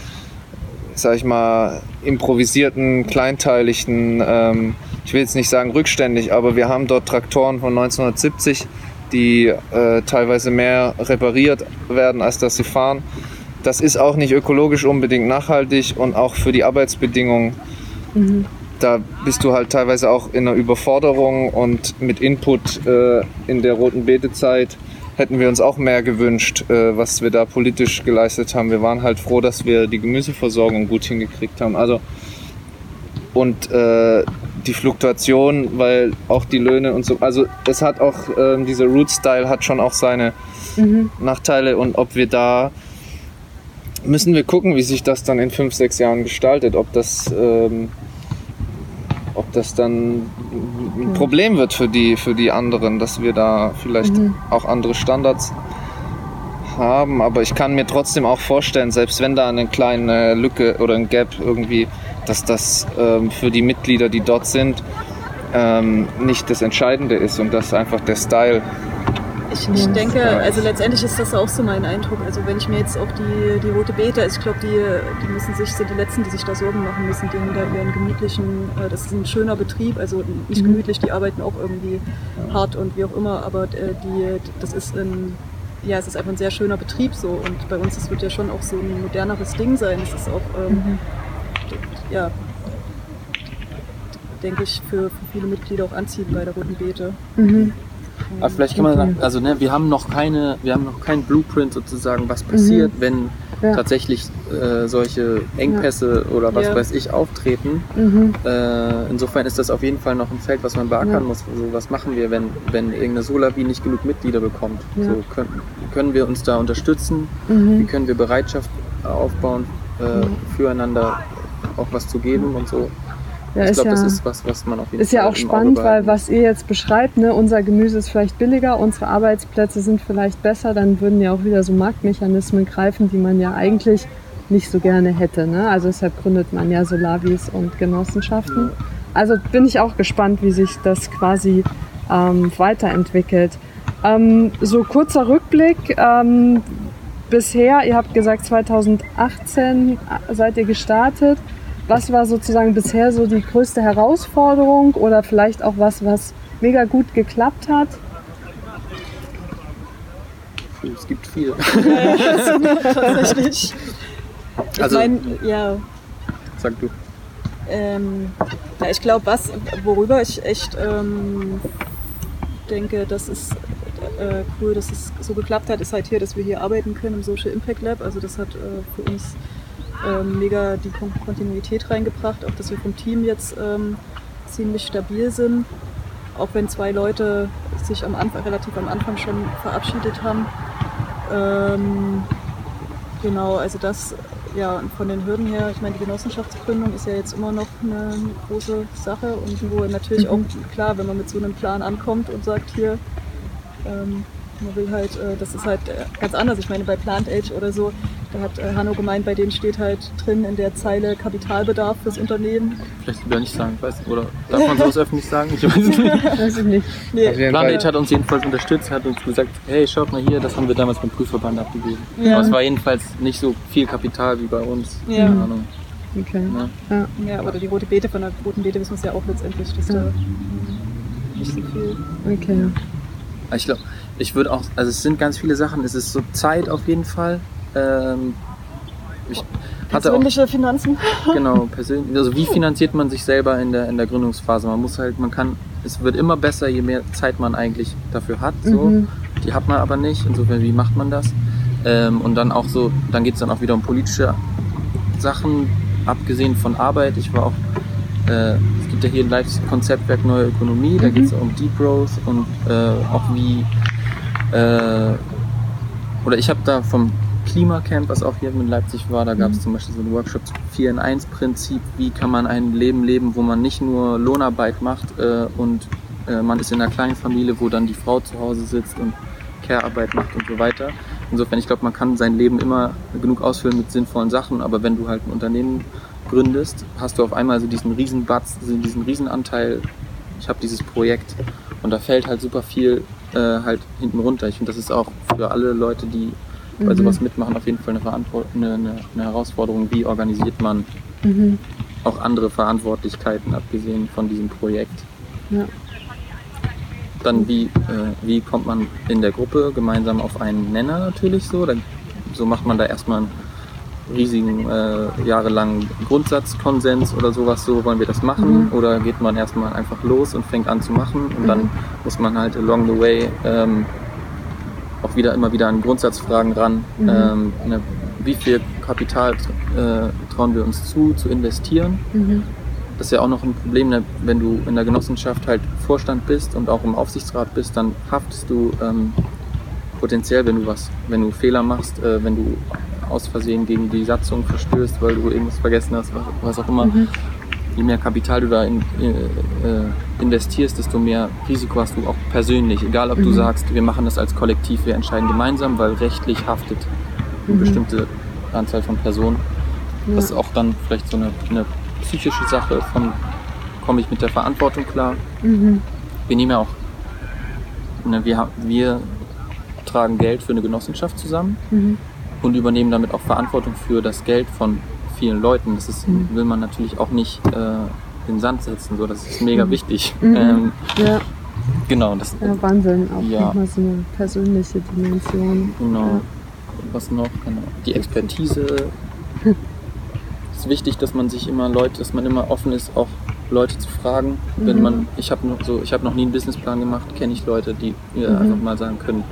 sag ich mal, improvisierten, kleinteiligen, ähm, ich will jetzt nicht sagen rückständig, aber wir haben dort Traktoren von 1970, die äh, teilweise mehr repariert werden, als dass sie fahren. Das ist auch nicht ökologisch unbedingt nachhaltig und auch für die Arbeitsbedingungen da bist du halt teilweise auch in einer Überforderung und mit Input äh, in der roten Beetezeit hätten wir uns auch mehr gewünscht, äh, was wir da politisch geleistet haben. Wir waren halt froh, dass wir die Gemüseversorgung gut hingekriegt haben. Also und äh, die Fluktuation, weil auch die Löhne und so, also es hat auch ähm, dieser Root Style hat schon auch seine Nachteile und ob wir da müssen wir gucken, wie sich das dann in fünf, sechs Jahren gestaltet, ob das ähm, ob das dann ein Problem wird für die, für die anderen, dass wir da vielleicht auch andere Standards haben. Aber ich kann mir trotzdem auch vorstellen, selbst wenn da eine kleine Lücke oder ein Gap irgendwie, dass das ähm, für die Mitglieder, die dort sind, ähm, nicht das Entscheidende ist und dass einfach der Style Ich, ich denke, also letztendlich ist das auch so mein Eindruck. Also wenn ich mir jetzt auch die, die rote Beete, also ich glaube, die, die müssen sich, sind die Letzten, die sich da Sorgen machen müssen, die haben da ihren gemütlichen, äh, das ist ein schöner Betrieb, also nicht gemütlich, die arbeiten auch irgendwie hart und wie auch immer, aber äh, die, das ist ein, ja, es ist einfach ein sehr schöner Betrieb so und bei uns, es wird ja schon auch so ein moderneres Ding sein. Es ist auch, ähm, ja, denke ich, für, für viele Mitglieder auch anziehend bei der roten Beete. Aber vielleicht kann man sagen, also ne, wir haben noch keine, wir haben noch keinen Blueprint sozusagen, was passiert, wenn Ja. tatsächlich äh, solche Engpässe oder was Ja. weiß ich auftreten. Mhm. Äh, insofern ist das auf jeden Fall noch ein Feld, was man beackern Ja. muss. Also, was machen wir, wenn, wenn irgendeine Solavi nicht genug Mitglieder bekommt? Ja. So, können, können wir uns da unterstützen? Mhm. Wie können wir Bereitschaft aufbauen, äh, füreinander auch was zu geben und so? Ja, ich ist glaube, ja, das ist was, was man auf jeden Ist Fall ja auch spannend, weil was ihr jetzt beschreibt, ne, unser Gemüse ist vielleicht billiger, unsere Arbeitsplätze sind vielleicht besser, dann würden ja auch wieder so Marktmechanismen greifen, die man ja eigentlich nicht so gerne hätte. Ne? Also deshalb gründet man ja Solavis und Genossenschaften. Also bin ich auch gespannt, wie sich das quasi ähm, weiterentwickelt. Ähm, so kurzer Rückblick. Ähm, bisher, ihr habt gesagt 2018 seid ihr gestartet. Was war sozusagen bisher so die größte Herausforderung oder vielleicht auch was, was mega gut geklappt hat? Es gibt viel. Tatsächlich. Ich Also- meine, ja, Sag du. ähm, ja, ich glaube, was, worüber ich echt ähm, denke, das ist äh, cool, dass es so geklappt hat, ist halt hier, dass wir hier arbeiten können im Social Impact Lab. Also das hat äh, für uns ähm, mega die Kon Kontinuität reingebracht, auch dass wir vom Team jetzt ähm, ziemlich stabil sind. Auch wenn zwei Leute sich am Anfang, relativ am Anfang schon verabschiedet haben. Ähm, genau, also das, ja, von den Hürden her, ich meine, die Genossenschaftsgründung ist ja jetzt immer noch eine große Sache und wo natürlich auch klar, wenn man mit so einem Plan ankommt und sagt, hier, ähm, man will halt, äh, das ist halt äh, ganz anders. Ich meine, bei Plant Age oder so, Da hat äh, Hanno gemeint, bei denen steht halt drin in der Zeile Kapitalbedarf fürs Unternehmen. Vielleicht lieber nicht sagen, ich weiß nicht. Oder darf man sowas öffentlich sagen? Ich weiß es nicht. Weiß ich nicht. Nee, Planet Fall. hat uns jedenfalls unterstützt, hat uns gesagt, hey, schaut mal hier, das haben wir damals beim Prüfverband abgegeben. Ja. Aber es war jedenfalls nicht so viel Kapital wie bei uns. Ja. Keine Ahnung. Okay. Ne? Ja. ja, oder die rote Beete von der roten Beete wissen wir es ja auch letztendlich, dass da nicht so viel. Okay. Aber Ich glaube, ich würde auch, also es sind ganz viele Sachen. Es ist so Zeit auf jeden Fall. Ähm, ich hatte auch Persönliche Finanzen. genau persönlich. Also wie finanziert man sich selber in der in der Gründungsphase? Man muss halt, man kann, es wird immer besser, je mehr Zeit man eigentlich dafür hat. So, Mhm. die hat man aber nicht. Insofern, wie macht man das? Ähm, und dann auch so, dann geht es dann auch wieder um politische Sachen, abgesehen von Arbeit. Ich war auch, äh, es gibt ja hier ein Live-Konzeptwerk Neue Ökonomie, da geht es um Deep Growth und äh, auch wie, äh, oder ich habe da vom Klimacamp, was auch hier in Leipzig war, da gab es zum Beispiel so einen Workshop zum 4 in 1 Prinzip, wie kann man ein Leben leben, wo man nicht nur Lohnarbeit macht äh, und äh, man ist in einer kleinen Familie, wo dann die Frau zu Hause sitzt und Care-Arbeit macht und so weiter. Insofern, ich glaube, man kann sein Leben immer genug ausfüllen mit sinnvollen Sachen, aber wenn du halt ein Unternehmen gründest, hast du auf einmal so diesen riesen Batz, diesen riesen Anteil, ich habe dieses Projekt und da fällt halt super viel äh, halt hinten runter. Ich finde, das ist auch für alle Leute, die bei Mhm. sowas mitmachen, auf jeden Fall eine, Verantwort eine, eine, eine Herausforderung, wie organisiert man Mhm. auch andere Verantwortlichkeiten, abgesehen von diesem Projekt. Ja. Dann wie, äh, wie kommt man in der Gruppe gemeinsam auf einen Nenner natürlich so. Dann, so macht man da erstmal einen riesigen, äh, jahrelangen Grundsatzkonsens oder sowas, so wollen wir das machen. Mhm. Oder geht man erstmal einfach los und fängt an zu machen und dann Mhm. muss man halt along the way ähm, auch wieder immer wieder an Grundsatzfragen ran. Mhm. Ähm, ne, wie viel Kapital äh, trauen wir uns zu, zu investieren? Mhm. Das ist ja auch noch ein Problem, ne? wenn du in der Genossenschaft halt Vorstand bist und auch im Aufsichtsrat bist, dann haftest du ähm, potenziell, wenn du was, wenn du Fehler machst, äh, wenn du aus Versehen gegen die Satzung verstößt, weil du irgendwas vergessen hast, was, was auch immer. Mhm. Je mehr Kapital du da in, äh, äh, investierst, desto mehr Risiko hast du auch persönlich. Egal, ob du Mhm. sagst, wir machen das als Kollektiv, wir entscheiden gemeinsam, weil rechtlich haftet eine Mhm. bestimmte Anzahl von Personen. Ja. Das ist auch dann vielleicht so eine, eine psychische Sache von, komme ich mit der Verantwortung klar? Mhm. Wir nehmen ja auch, ne, wir, wir tragen Geld für eine Genossenschaft zusammen Mhm. und übernehmen damit auch Verantwortung für das Geld von vielen Leuten. Das ist, Mhm. will man natürlich auch nicht äh, in den Sand setzen. So, das ist mega Mhm. wichtig. Mhm. Ähm, Ja, genau, das, ja, Wahnsinn. Auch Ja. nochmal so eine persönliche Dimension. Genau. Was noch? Genau. Die Expertise. Es ist wichtig, dass man sich immer Leute, dass man immer offen ist, auch Leute zu fragen. Wenn Mhm. man, ich habe noch so, ich habe noch nie einen Businessplan gemacht, kenne ich Leute, die mir Mhm. einfach mal sagen können,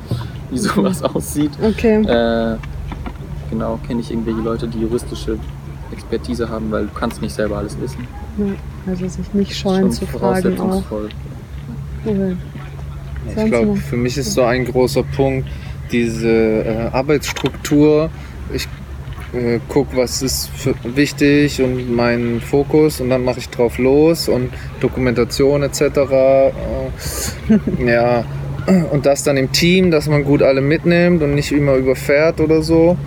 wie sowas aussieht. Okay. Äh, genau, kenne ich irgendwelche Leute, die juristische Expertise haben, weil du kannst nicht selber alles wissen. Ja, also sich nicht scheuen zu fragen auch. voraussetzungsvoll. Cool. Ich glaube, für mich ist so ein großer Punkt diese äh, Arbeitsstruktur. Ich äh, gucke, was ist für wichtig und mein Fokus und dann mache ich drauf los und Dokumentation etc. Äh, ja, und das dann im Team, dass man gut alle mitnimmt und nicht immer überfährt oder so.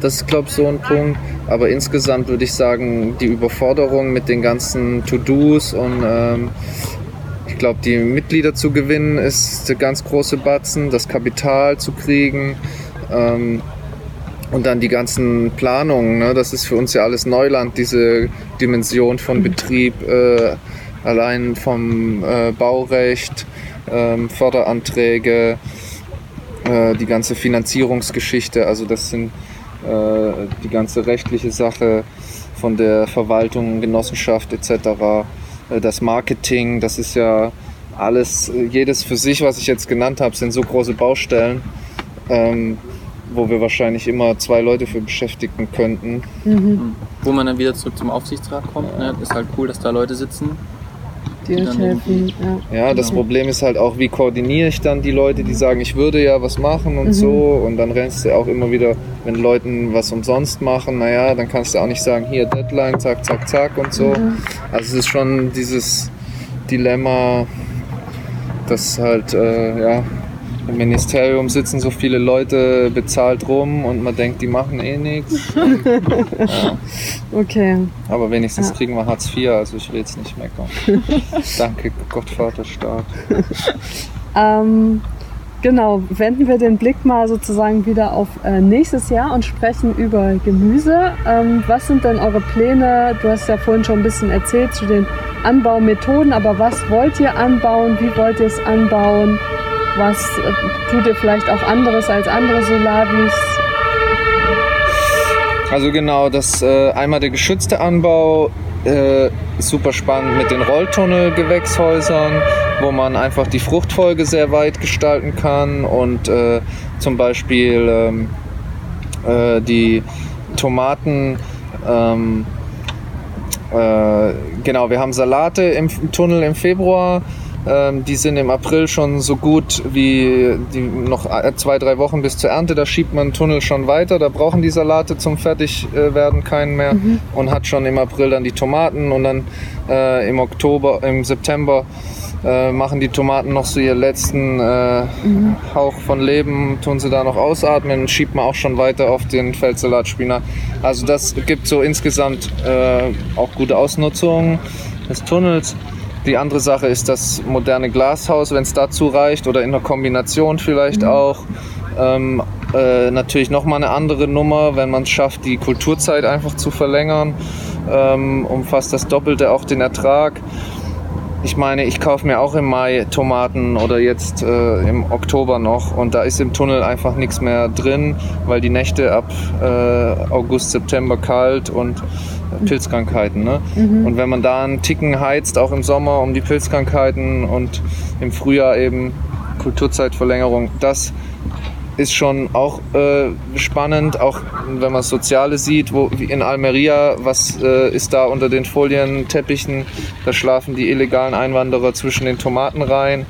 Das ist, glaube ich, so ein Punkt. Aber insgesamt würde ich sagen, die Überforderung mit den ganzen To-Dos und ähm, ich glaube, die Mitglieder zu gewinnen ist der ganz große Batzen, das Kapital zu kriegen ähm, und dann die ganzen Planungen. Ne? Das ist für uns ja alles Neuland, diese Dimension von Betrieb, äh, allein vom äh, Baurecht, ähm, Förderanträge, äh, die ganze Finanzierungsgeschichte. Also das sind äh, die ganze rechtliche Sache von der Verwaltung, Genossenschaft etc. Äh, Das Marketing, das ist ja alles, äh, jedes für sich, was ich jetzt genannt habe, sind so große Baustellen, ähm, wo wir wahrscheinlich immer zwei Leute für beschäftigen könnten. Mhm. Wo man dann wieder zurück zum Aufsichtsrat kommt, ne? ist halt cool, dass da Leute sitzen. Die euch helfen. Ja. Ja, das Genau. Problem ist halt auch, wie koordiniere ich dann die Leute, die sagen, ich würde ja was machen und Mhm. so. Und dann rennst du auch immer wieder, wenn Leuten was umsonst machen, naja, dann kannst du auch nicht sagen, hier Deadline, zack, zack, zack und so. Mhm. Also es ist schon dieses Dilemma, das halt, äh, ja, im Ministerium sitzen so viele Leute bezahlt rum und man denkt, die machen eh nichts. Ja. Okay. Aber wenigstens Ja. kriegen wir Hartz IV, also ich will jetzt nicht meckern. Danke, Gottvater Staat. Ähm, genau, wenden wir den Blick mal sozusagen wieder auf äh, nächstes Jahr und sprechen über Gemüse. Ähm, was sind denn eure Pläne? Du hast ja vorhin schon ein bisschen erzählt zu den Anbaumethoden, aber was wollt ihr anbauen? Wie wollt ihr es anbauen? Was äh, tut ihr vielleicht auch anderes als andere Solavis? Also genau, das äh, einmal der geschützte Anbau, äh, super spannend mit den Rolltunnelgewächshäusern, wo man einfach die Fruchtfolge sehr weit gestalten kann und äh, zum Beispiel ähm, äh, die Tomaten. Ähm, äh, genau, wir haben Salate im Tunnel im Februar. Ähm, die sind im April schon so gut wie die noch äh, zwei, drei Wochen bis zur Ernte. Da schiebt man den Tunnel schon weiter. Da brauchen die Salate zum Fertigwerden keinen mehr und hat schon im April dann die Tomaten und dann äh, im Oktober, im September äh, machen die Tomaten noch so ihren letzten äh, Hauch von Leben, tun sie da noch ausatmen schiebt man auch schon weiter auf den Feldsalatspinat. Also das gibt so insgesamt äh, auch gute Ausnutzung des Tunnels. Die andere Sache ist das moderne Glashaus, wenn es dazu reicht oder in einer Kombination vielleicht auch. Ähm, äh, natürlich nochmal eine andere Nummer, wenn man es schafft, die Kulturzeit einfach zu verlängern, ähm, um fast das Doppelte auch den Ertrag. Ich meine, ich kaufe mir auch im Mai Tomaten oder jetzt äh, im Oktober noch und da ist im Tunnel einfach nichts mehr drin, weil die Nächte ab äh, August, September kalt und Pilzkrankheiten. Ne? Und wenn man da einen Ticken heizt, auch im Sommer um die Pilzkrankheiten und im Frühjahr eben Kulturzeitverlängerung, das ist schon auch äh, spannend, auch wenn man Soziale sieht, wo wie in Almeria, was äh, ist da unter den Folienteppichen, da schlafen die illegalen Einwanderer zwischen den Tomatenreihen.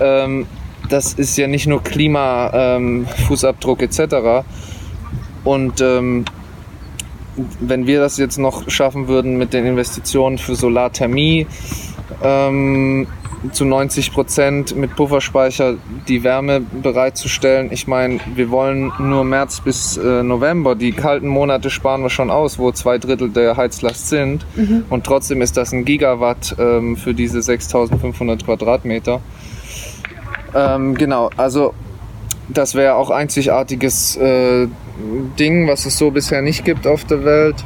Ähm, das ist ja nicht nur Klima, ähm, Fußabdruck etc. Und ähm, wenn wir das jetzt noch schaffen würden mit den Investitionen für Solarthermie, ähm, zu 90 Prozent mit Pufferspeicher die Wärme bereitzustellen. Ich meine, wir wollen nur März bis äh, November. Die kalten Monate sparen wir schon aus, wo zwei Drittel der Heizlast sind. Und trotzdem ist das ein Gigawatt ähm, für diese 6500 Quadratmeter. Ähm, genau, also das wäre auch einzigartiges äh, Ding, was es so bisher nicht gibt auf der Welt.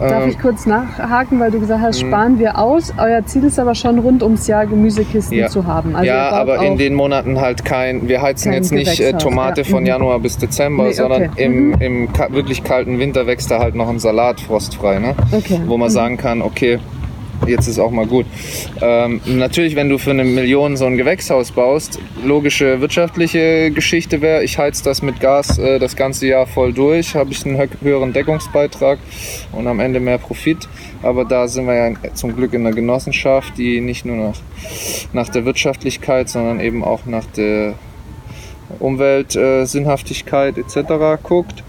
Darf Ähm, ich kurz nachhaken, weil du gesagt hast, sparen wir aus. Euer Ziel ist aber schon rund ums Jahr Gemüsekisten Ja. zu haben. Also ja, aber in den Monaten halt kein, wir heizen Kein jetzt nicht äh, Tomate ja. von Mhm. Januar bis Dezember, Nee, sondern okay. im, Mhm. im ka wirklich kalten Winter wächst da halt noch ein Salat frostfrei, ne? Okay. wo man sagen kann, okay, jetzt ist auch mal gut. Ähm, natürlich, wenn du für eine Million so ein Gewächshaus baust, logische wirtschaftliche Geschichte wäre, ich heiz das mit Gas äh, das ganze Jahr voll durch, habe ich einen hö höheren Deckungsbeitrag und am Ende mehr Profit. Aber da sind wir ja zum Glück in einer Genossenschaft, die nicht nur nach, nach der Wirtschaftlichkeit, sondern eben auch nach der Umweltsinnhaftigkeit äh, etc. guckt.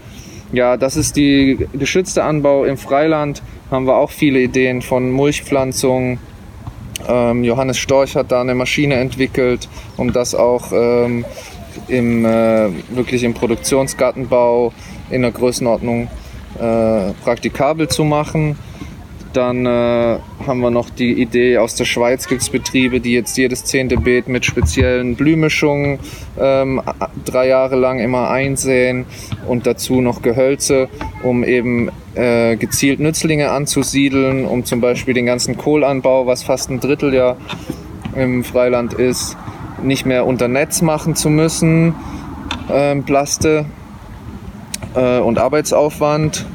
Ja, das ist die geschützte Anbau im Freiland. Haben wir auch viele Ideen von Mulchpflanzungen. Ähm, Johannes Storch hat da eine Maschine entwickelt, um das auch ähm, im, äh, wirklich im Produktionsgartenbau in der Größenordnung äh, praktikabel zu machen. Dann äh, haben wir noch die Idee, aus der Schweiz gibt es Betriebe, die jetzt jedes zehnte Beet mit speziellen Blühmischungen ähm, drei Jahre lang immer einsehen und dazu noch Gehölze, um eben äh, gezielt Nützlinge anzusiedeln, um zum Beispiel den ganzen Kohlanbau, was fast ein Drittel ja im Freiland ist, nicht mehr unter Netz machen zu müssen, ähm, Plaste äh, und Arbeitsaufwand.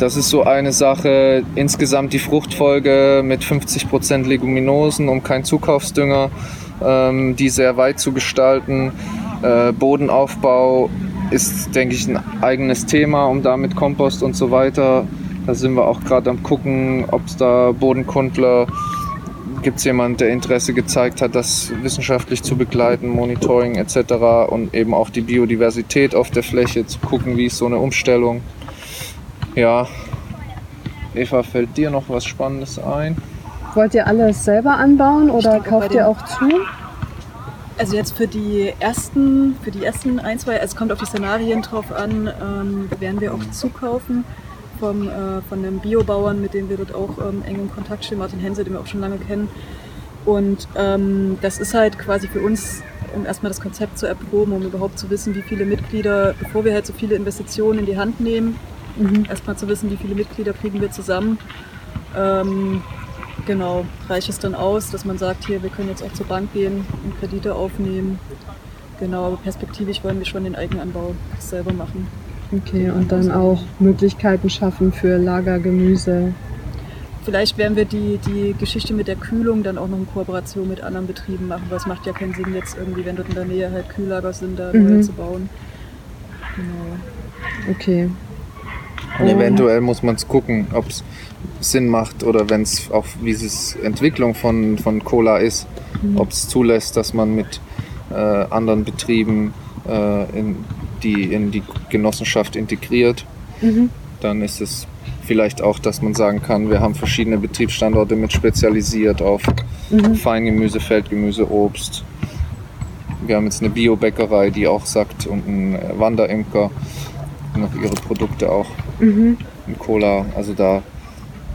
Das ist so eine Sache. Insgesamt die Fruchtfolge mit 50% Leguminosen, um keinen Zukaufsdünger, ähm, die sehr weit zu gestalten. Äh, Bodenaufbau ist, denke ich, ein eigenes Thema, um da mit Kompost und so weiter. Da sind wir auch gerade am gucken, ob es da Bodenkundler gibt es jemand, der Interesse gezeigt hat, das wissenschaftlich zu begleiten, Monitoring etc. und eben auch die Biodiversität auf der Fläche zu gucken, wie ist so eine Umstellung. Ja, Eva, fällt dir noch was Spannendes ein? Wollt ihr alles selber anbauen oder denke, kauft ihr auch zu? Also jetzt für die ersten, für die ersten ein, zwei, also es kommt auf die Szenarien drauf an, ähm, werden wir auch zukaufen vom, äh, von einem Biobauern, mit dem wir dort auch ähm, eng in Kontakt stehen, Martin Hense, den wir auch schon lange kennen. Und ähm, das ist halt quasi für uns, um erstmal das Konzept zu erproben, um überhaupt zu wissen, wie viele Mitglieder, bevor wir halt so viele Investitionen in die Hand nehmen, mhm. erstmal zu wissen, wie viele Mitglieder kriegen wir zusammen. Ähm, genau, reicht es dann aus, dass man sagt, hier, wir können jetzt auch zur Bank gehen und Kredite aufnehmen. Genau, aber perspektivisch wollen wir schon den Eigenanbau selber machen. Okay, und dann auch Möglichkeiten schaffen für Lagergemüse. Vielleicht werden wir die, die Geschichte mit der Kühlung dann auch noch in Kooperation mit anderen Betrieben machen, weil es macht ja keinen Sinn, jetzt irgendwie, wenn dort in der Nähe halt Kühllager sind, da mhm. neue zu bauen. Genau. Okay. Und eventuell muss man es gucken, ob es Sinn macht oder wenn es auch, wie es Entwicklung von, von Cola ist, mhm. ob es zulässt, dass man mit äh, anderen Betrieben äh, in, die in die Genossenschaft integriert. Mhm. Dann ist es vielleicht auch, dass man sagen kann, wir haben verschiedene Betriebsstandorte mit spezialisiert auf mhm. Feingemüse, Feldgemüse, Obst. Wir haben jetzt eine Biobäckerei, die auch sagt, und ein Wanderimker noch ihre Produkte auch mhm. in Cola. Also da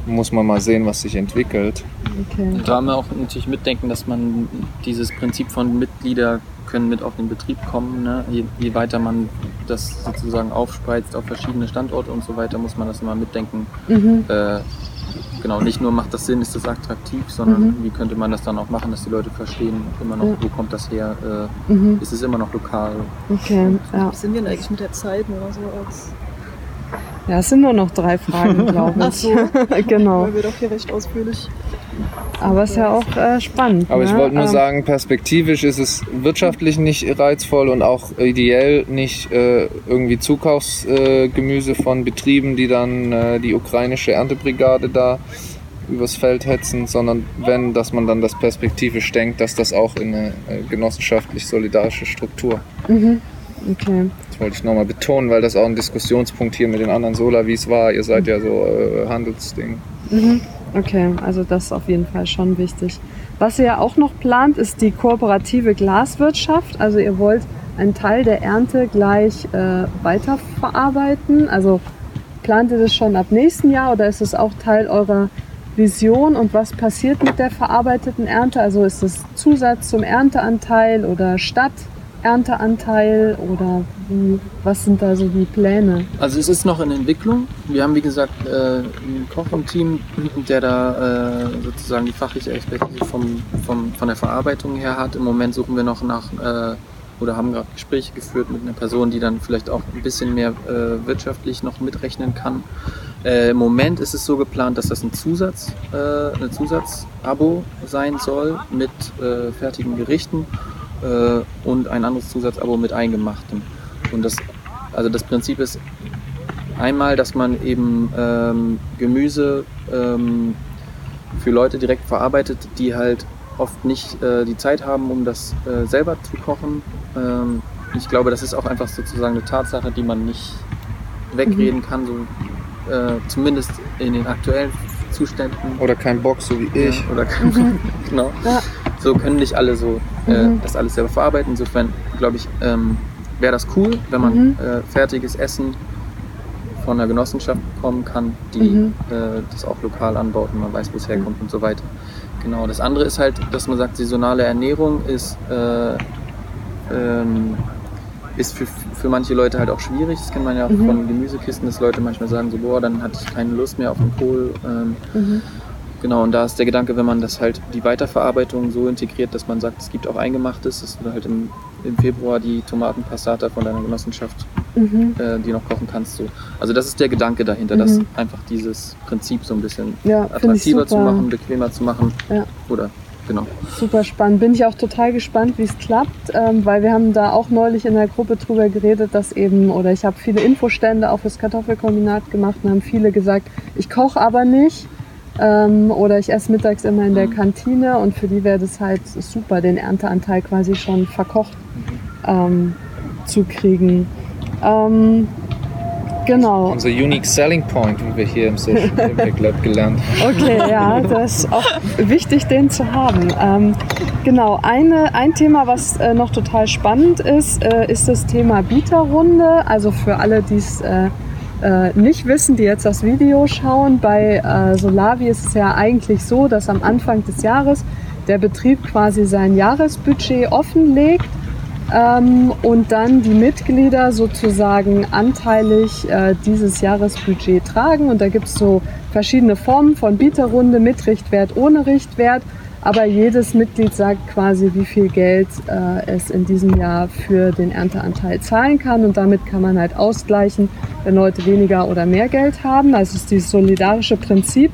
muss man mal sehen, was sich entwickelt. Okay. Da haben wir auch natürlich mitdenken, dass man dieses Prinzip von Mitglieder können mit auf den Betrieb kommen. Ne? Je, je, weiter man das sozusagen aufspreizt auf verschiedene Standorte und so weiter, muss man das immer mitdenken. Mhm. Äh, genau, nicht nur macht das Sinn, ist das attraktiv, sondern mhm. wie könnte man das dann auch machen, dass die Leute verstehen, immer noch, ja. wo kommt das her, äh, mhm. ist es immer noch lokal. Okay, ja. Wie sind wir denn eigentlich mit der Zeit oder so als ja, es sind nur noch drei Fragen, glaube ich. Ach so. genau. Weil wir doch hier recht ausführlich. Aber es ist ja auch äh, spannend. Aber ne? ich wollte nur ähm, sagen, perspektivisch ist es wirtschaftlich nicht reizvoll und auch ideell nicht äh, irgendwie Zukaufsgemüse äh, von Betrieben, die dann äh, die ukrainische Erntebrigade da übers Feld hetzen, sondern wenn, dass man dann das perspektivisch denkt, dass das auch in eine äh, genossenschaftlich solidarische Struktur mhm. Okay. Das wollte ich nochmal betonen, weil das auch ein Diskussionspunkt hier mit den anderen Solavis war. Ihr seid ja so äh, Handelsding. Mhm. Okay, also das ist auf jeden Fall schon wichtig. Was ihr ja auch noch plant, ist die kooperative Glaswirtschaft. Also ihr wollt einen Teil der Ernte gleich äh, weiterverarbeiten. Also plant ihr das schon ab nächsten Jahr oder ist es auch Teil eurer Vision und was passiert mit der verarbeiteten Ernte? Also ist es Zusatz zum Ernteanteil oder Stadt? Ernteanteil oder wie, was sind da so die Pläne? Also es ist noch in Entwicklung. Wir haben wie gesagt äh, einen Koch im Team, der da äh, sozusagen die fachliche Expertise vom, vom, von der Verarbeitung her hat. Im Moment suchen wir noch nach äh, oder haben gerade Gespräche geführt mit einer Person, die dann vielleicht auch ein bisschen mehr äh, wirtschaftlich noch mitrechnen kann. Äh, Im Moment ist es so geplant, dass das ein Zusatz, äh, ein Zusatzabo sein soll mit äh, fertigen Gerichten äh, und ein anderes Zusatzabo mit eingemachtem. Und das, also das Prinzip ist einmal, dass man eben ähm, Gemüse ähm, für Leute direkt verarbeitet, die halt oft nicht äh, die Zeit haben, um das äh, selber zu kochen. Ähm, ich glaube, das ist auch einfach sozusagen eine Tatsache, die man nicht wegreden mhm. kann, so, äh, zumindest in den aktuellen Zuständen. Oder kein Bock, so wie ich. Ja, oder kein Bock, genau. Ja. So können nicht alle so äh, mhm. das alles selber verarbeiten. Insofern glaube ich, ähm, wäre das cool, wenn man mhm. äh, fertiges Essen von einer Genossenschaft bekommen kann, die mhm. äh, das auch lokal anbaut und man weiß, wo es herkommt und so weiter. Genau. Das andere ist halt, dass man sagt, saisonale Ernährung ist, äh, ähm, ist für, für manche Leute halt auch schwierig. Das kennt man ja auch mhm. von Gemüsekisten, dass Leute manchmal sagen so, boah, dann hatte ich keine Lust mehr auf den Kohl. Ähm, mhm. Genau, und da ist der Gedanke, wenn man das halt die Weiterverarbeitung so integriert, dass man sagt, es gibt auch Eingemachtes, dass du halt im, im Februar die Tomatenpassata von deiner Genossenschaft, mhm. äh, die noch kochen kannst. So. Also das ist der Gedanke dahinter, mhm. dass einfach dieses Prinzip so ein bisschen ja, attraktiver zu machen, bequemer zu machen. Ja. Oder genau. Super spannend. Bin ich auch total gespannt, wie es klappt, ähm, weil wir haben da auch neulich in der Gruppe drüber geredet, dass eben, oder ich habe viele Infostände auch fürs Kartoffelkombinat gemacht und haben viele gesagt, ich koche aber nicht. Ähm, oder ich esse mittags immer in der Kantine und für die wäre das halt super, den Ernteanteil quasi schon verkocht ähm, zu kriegen. Ähm, Genau. Unser Unique Selling Point, wie wir hier im Social Impact Lab gelernt haben. Okay, ja, das ist auch wichtig, den zu haben. Ähm, genau, eine, ein Thema, was äh, noch total spannend ist, äh, ist das Thema Bieterrunde. Also für alle, die es äh, äh, nicht wissen, die jetzt das Video schauen, bei äh, Solavi ist es ja eigentlich so, dass am Anfang des Jahres der Betrieb quasi sein Jahresbudget offenlegt ähm, und dann die Mitglieder sozusagen anteilig äh, dieses Jahresbudget tragen. Und da gibt es so verschiedene Formen von Bieterrunde mit Richtwert, ohne Richtwert. Aber jedes Mitglied sagt quasi, wie viel Geld äh, es in diesem Jahr für den Ernteanteil zahlen kann. Und damit kann man halt ausgleichen, wenn Leute weniger oder mehr Geld haben. Also ist dieses solidarische Prinzip.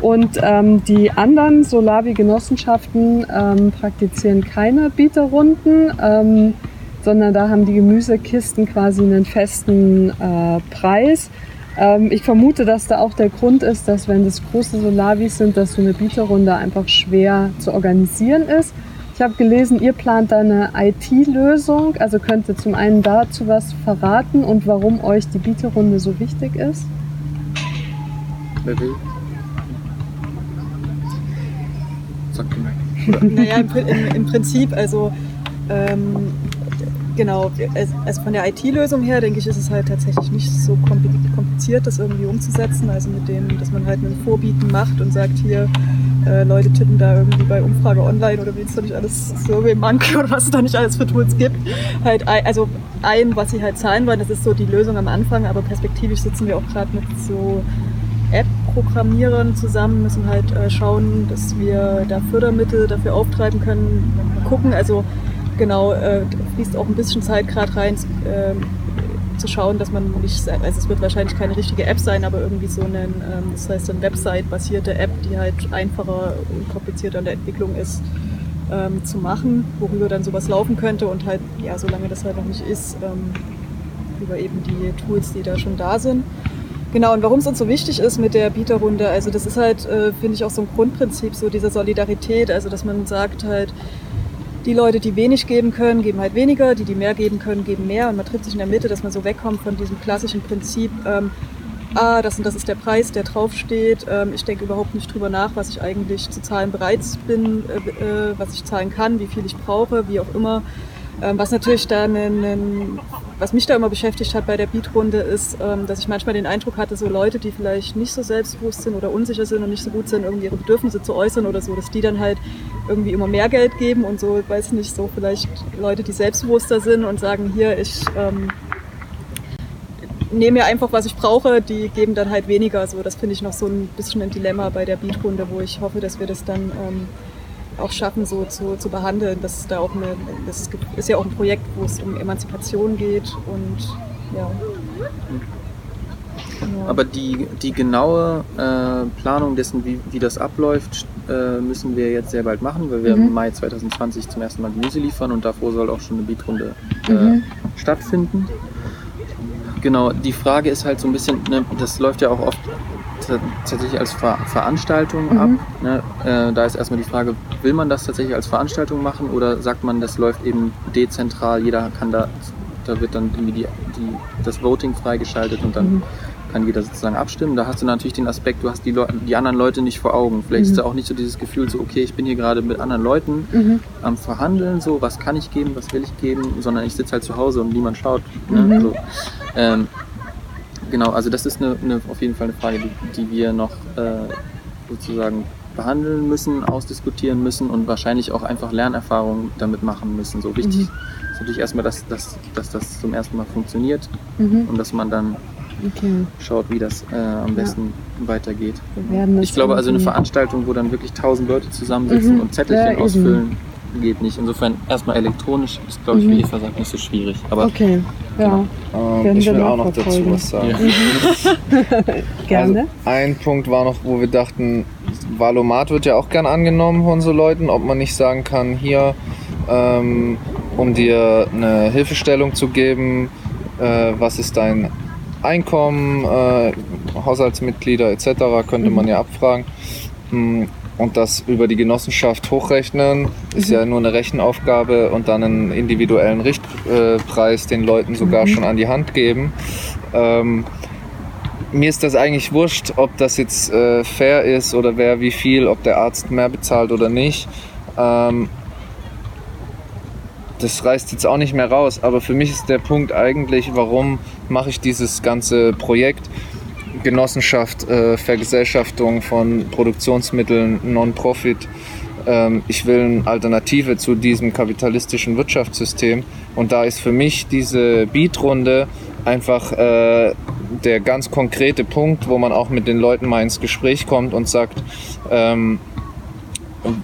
Und ähm, die anderen Solavi-Genossenschaften ähm, praktizieren keine Bieterrunden, ähm, sondern da haben die Gemüsekisten quasi einen festen äh, Preis. Ähm, ich vermute, dass da auch der Grund ist, dass wenn das große Solavis sind, dass so eine Bieterrunde einfach schwer zu organisieren ist. Ich habe gelesen, ihr plant da eine IT-Lösung. Also könnt ihr zum einen dazu was verraten und warum euch die Bieterrunde so wichtig ist? Wer? Mal. Naja, im, im, im Prinzip, also ähm, genau, also also von der IT-Lösung her, denke ich, ist es halt tatsächlich nicht so kompli- kompliziert, das irgendwie umzusetzen. Also mit dem, dass man halt ein Vorbieten macht und sagt, hier, äh, Leute tippen da irgendwie bei Umfrage online oder wie es da nicht alles, Survey Monkey oder was es da nicht alles für Tools gibt, halt also ein, was sie halt zahlen wollen, das ist so die Lösung am Anfang, aber perspektivisch sitzen wir auch gerade mit so App-Programmierern zusammen, müssen halt äh, schauen, dass wir da Fördermittel dafür auftreiben können, gucken, also genau, äh, fließt auch ein bisschen Zeit gerade rein, ähm, zu schauen, dass man nicht, also es wird wahrscheinlich keine richtige App sein, aber irgendwie so eine, ähm, das heißt eine Website-basierte App, die halt einfacher und komplizierter in der Entwicklung ist, ähm, zu machen, worüber dann sowas laufen könnte und halt, ja, solange das halt noch nicht ist, ähm, über eben die Tools, die da schon da sind. Genau, und warum es uns so wichtig ist mit der Bieterrunde, also das ist halt, äh, finde ich, auch so ein Grundprinzip so dieser Solidarität, also dass man sagt halt, die Leute, die wenig geben können, geben halt weniger, die, die mehr geben können, geben mehr und man trifft sich in der Mitte, dass man so wegkommt von diesem klassischen Prinzip, ähm, ah, das und das ist der Preis, der draufsteht, ähm, ich denke überhaupt nicht drüber nach, was ich eigentlich zu zahlen bereit bin, äh, äh, was ich zahlen kann, wie viel ich brauche, wie auch immer. Ähm, was natürlich da einen, was mich da immer beschäftigt hat bei der Beatrunde ist, ähm, dass ich manchmal den Eindruck hatte, so Leute, die vielleicht nicht so selbstbewusst sind oder unsicher sind und nicht so gut sind, irgendwie ihre Bedürfnisse zu äußern oder so, dass die dann halt irgendwie immer mehr Geld geben und so, weiß nicht, so vielleicht Leute, die selbstbewusster sind und sagen, hier, ich ähm, nehme mir einfach, was ich brauche, die geben dann halt weniger. So, das finde ich noch so ein bisschen ein Dilemma bei der Beatrunde, wo ich hoffe, dass wir das dann ähm, auch schaffen, so zu, zu behandeln. Das ist da auch eine, das ist, ja auch ein Projekt, wo es um Emanzipation geht und ja. Genau. Aber die, die genaue äh, Planung dessen, wie, wie das abläuft, äh, müssen wir jetzt sehr bald machen, weil wir Mhm. im Mai 2020 zum ersten Mal Gemüse liefern und davor soll auch schon eine Beatrunde äh, Mhm. stattfinden. Genau, die Frage ist halt so ein bisschen, ne, das läuft ja auch oft tatsächlich als Ver Veranstaltung Mhm. ab. Ne? Äh, da ist erstmal die Frage, will man das tatsächlich als Veranstaltung machen oder sagt man, das läuft eben dezentral, jeder kann da, da wird dann irgendwie die, die, das Voting freigeschaltet und dann Mhm. kann jeder sozusagen abstimmen. Da hast du natürlich den Aspekt, du hast die, Leu die anderen Leute nicht vor Augen. Vielleicht Mhm. ist da auch nicht so dieses Gefühl, so okay, ich bin hier gerade mit anderen Leuten Mhm. am Verhandeln, so was kann ich geben, was will ich geben, sondern ich sitze halt zu Hause und niemand schaut. Ne? Mhm. So. Ähm, genau, also das ist eine, eine, auf jeden Fall eine Frage, die, die wir noch äh, sozusagen behandeln müssen, ausdiskutieren müssen und wahrscheinlich auch einfach Lernerfahrungen damit machen müssen. So wichtig Mhm. ist natürlich erstmal, dass, dass, dass das zum ersten Mal funktioniert Mhm. und dass man dann Okay. schaut, wie das äh, am besten weitergeht. Werden das Ich glaube also eine Veranstaltung, wo dann wirklich tausend Leute zusammensitzen Mhm. und Zettelchen Ja, ausfüllen, geht nicht. Insofern erstmal elektronisch ist, glaube ich, Mhm. wie Eva sagt, nicht so schwierig. Aber Okay, ja, Ähm, Werden ich will auch noch dazu nachverfolgen. was sagen. Ja. gerne. Also ein Punkt war noch, wo wir dachten, Valomat wird ja auch gern angenommen von so Leuten, ob man nicht sagen kann, hier, ähm, um dir eine Hilfestellung zu geben, äh, was ist dein Einkommen, äh, Haushaltsmitglieder etc., könnte man ja abfragen. Mm, Und das über die Genossenschaft hochrechnen, ist ja nur eine Rechenaufgabe und dann einen individuellen Richtpreis den Leuten sogar schon an die Hand geben. Ähm, mir ist das eigentlich wurscht, ob das jetzt äh, fair ist oder wer wie viel, ob der Arzt mehr bezahlt oder nicht. Ähm, das reißt jetzt auch nicht mehr raus, aber für mich ist der Punkt eigentlich, warum mache ich dieses ganze Projekt? Genossenschaft, äh, Vergesellschaftung von Produktionsmitteln, Non-Profit. Ähm, ich will eine Alternative zu diesem kapitalistischen Wirtschaftssystem. Und da ist für mich diese Beatrunde einfach äh, der ganz konkrete Punkt, wo man auch mit den Leuten mal ins Gespräch kommt und sagt, ähm,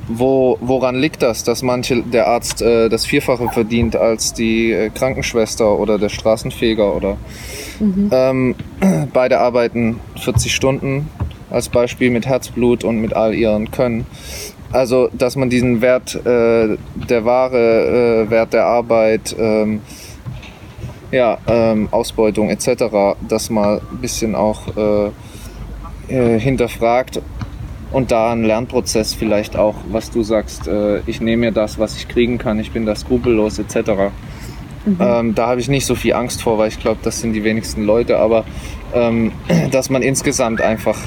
wo, woran liegt das, dass manche der Arzt äh, das Vierfache verdient als die äh, Krankenschwester oder der Straßenfeger oder mhm. ähm, beide arbeiten 40 Stunden als Beispiel mit Herzblut und mit all ihren Können. Also, dass man diesen Wert äh, der Ware, äh, Wert der Arbeit, ähm, ja, ähm, Ausbeutung etc., das mal ein bisschen auch äh, äh, hinterfragt und da ein Lernprozess vielleicht auch, was du sagst, äh, ich nehme mir das, was ich kriegen kann, ich bin da skrupellos etc. Mhm. Ähm, da habe ich nicht so viel Angst vor, weil ich glaube, das sind die wenigsten Leute, aber ähm, dass man insgesamt einfach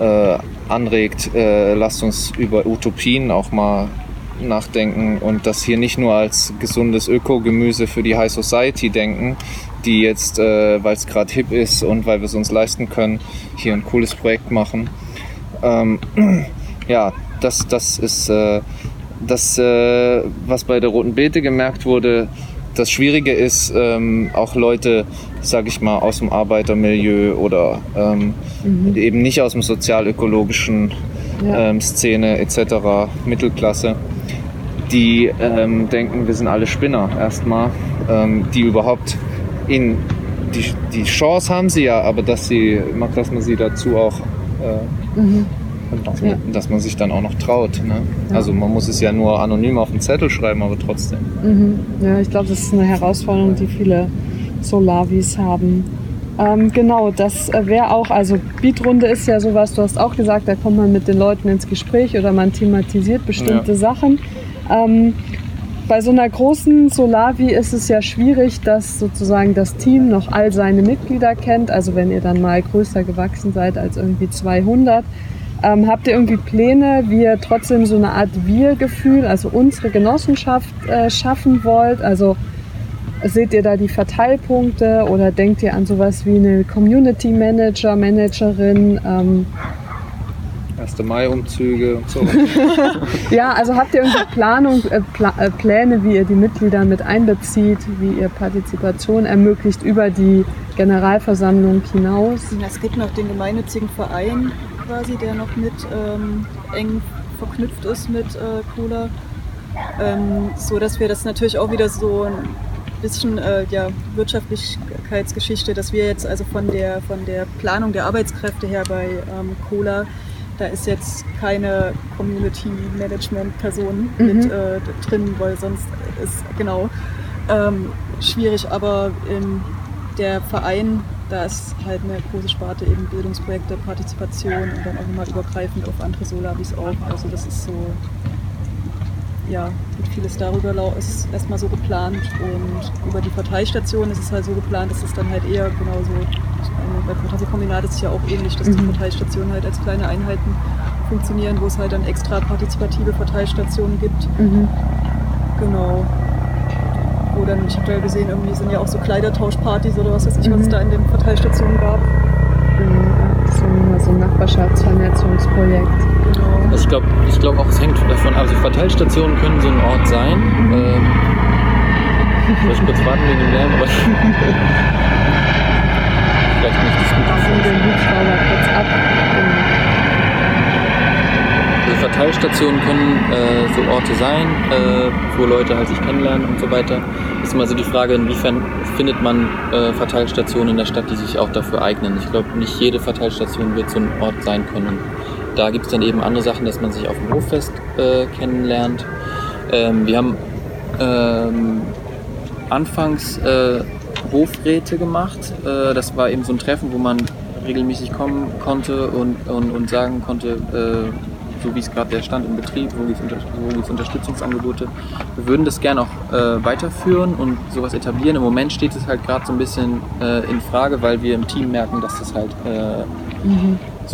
äh, anregt, äh, lasst uns über Utopien auch mal nachdenken und das hier nicht nur als gesundes Ökogemüse für die High Society denken, die jetzt, äh, weil es gerade hip ist und weil wir es uns leisten können, hier ein cooles Projekt machen, ähm, ja, das, das ist äh, das, äh, was bei der Roten Beete gemerkt wurde. Das Schwierige ist, ähm, auch Leute, sage ich mal, aus dem Arbeitermilieu oder ähm, mhm. eben nicht aus dem sozialökologischen ja. ähm, Szene etc., Mittelklasse, die ähm, denken, wir sind alle Spinner erstmal, ähm, die überhaupt in die, die Chance haben sie ja, aber dass, sie, dass man sie dazu auch äh, mhm. dass, man, ja. dass, man, sich dann auch noch traut. Ne? Ja. Also man muss es ja nur anonym auf den Zettel schreiben, aber trotzdem. Mhm. Ja, ich glaube, das ist eine Herausforderung, die viele Solavis haben. Ähm, genau, das äh, wäre auch, also Beatrunde ist ja sowas, du hast auch gesagt, da kommt man mit den Leuten ins Gespräch oder man thematisiert bestimmte ja. Sachen. Ähm, bei so einer großen Solavi ist es ja schwierig, dass sozusagen das Team noch all seine Mitglieder kennt. Also wenn ihr dann mal größer gewachsen seid als irgendwie 200, ähm, habt ihr irgendwie Pläne, wie ihr trotzdem so eine Art Wir-Gefühl, also unsere Genossenschaft äh, schaffen wollt? Also seht ihr da die Verteilpunkte oder denkt ihr an sowas wie eine Community Manager, Managerin? Ähm, 1. Mai-Umzüge und so. ja, also habt ihr irgendeine Planung, äh, Pla äh, Pläne, wie ihr die Mitglieder mit einbezieht, wie ihr Partizipation ermöglicht über die Generalversammlung hinaus? Es gibt noch den gemeinnützigen Verein quasi, der noch mit ähm, eng verknüpft ist mit äh, Cola. Ähm, so dass wir das natürlich auch wieder so ein bisschen äh, ja, Wirtschaftlichkeitsgeschichte, dass wir jetzt also von der, von der Planung der Arbeitskräfte her bei ähm, Cola da ist jetzt keine Community Management Person mhm. mit äh, drin, weil sonst ist genau ähm, schwierig. Aber in der Verein, da ist halt eine große Sparte eben Bildungsprojekte, Partizipation und dann auch nochmal übergreifend auf andere Solavis auch. Also das ist so, ja, vieles darüber ist erstmal so geplant und über die Parteistation ist es halt so geplant, dass es dann halt eher genauso bei Parteikombinat ist es ja auch ähnlich, dass die mhm. Parteistationen halt als kleine Einheiten funktionieren, wo es halt dann extra partizipative Parteistationen gibt. Mhm. Genau. Wo dann, ich habe ja gesehen, irgendwie sind ja auch so Kleidertauschpartys oder was weiß ich, mhm. was es da in den Parteistationen gab. Genau, so ein Nachbarschaftsvernetzungsprojekt. Also ich glaube ich glaub auch, es hängt davon ab. Also Verteilstationen können so ein Ort sein. Ähm, ich kurz warten wegen dem Lärm, aber vielleicht nicht das Mikrofon. den Hubschrauber kurz ab. Also Verteilstationen können äh, so Orte sein, äh, wo Leute halt sich kennenlernen und so weiter. Ist immer so die Frage, inwiefern findet man äh, Verteilstationen in der Stadt, die sich auch dafür eignen. Ich glaube, nicht jede Verteilstation wird so ein Ort sein können. Da gibt es dann eben andere Sachen, dass man sich auf dem Hoffest äh, kennenlernt. Ähm, wir haben ähm, anfangs äh, Hofräte gemacht. Äh, das war eben so ein Treffen, wo man regelmäßig kommen konnte und, und, und sagen konnte, äh, so wie es gerade der Stand im Betrieb, wo gibt es Unterstützungsangebote. Wir würden das gerne auch äh, weiterführen und sowas etablieren. Im Moment steht es halt gerade so ein bisschen äh, in Frage, weil wir im Team merken, dass das halt äh,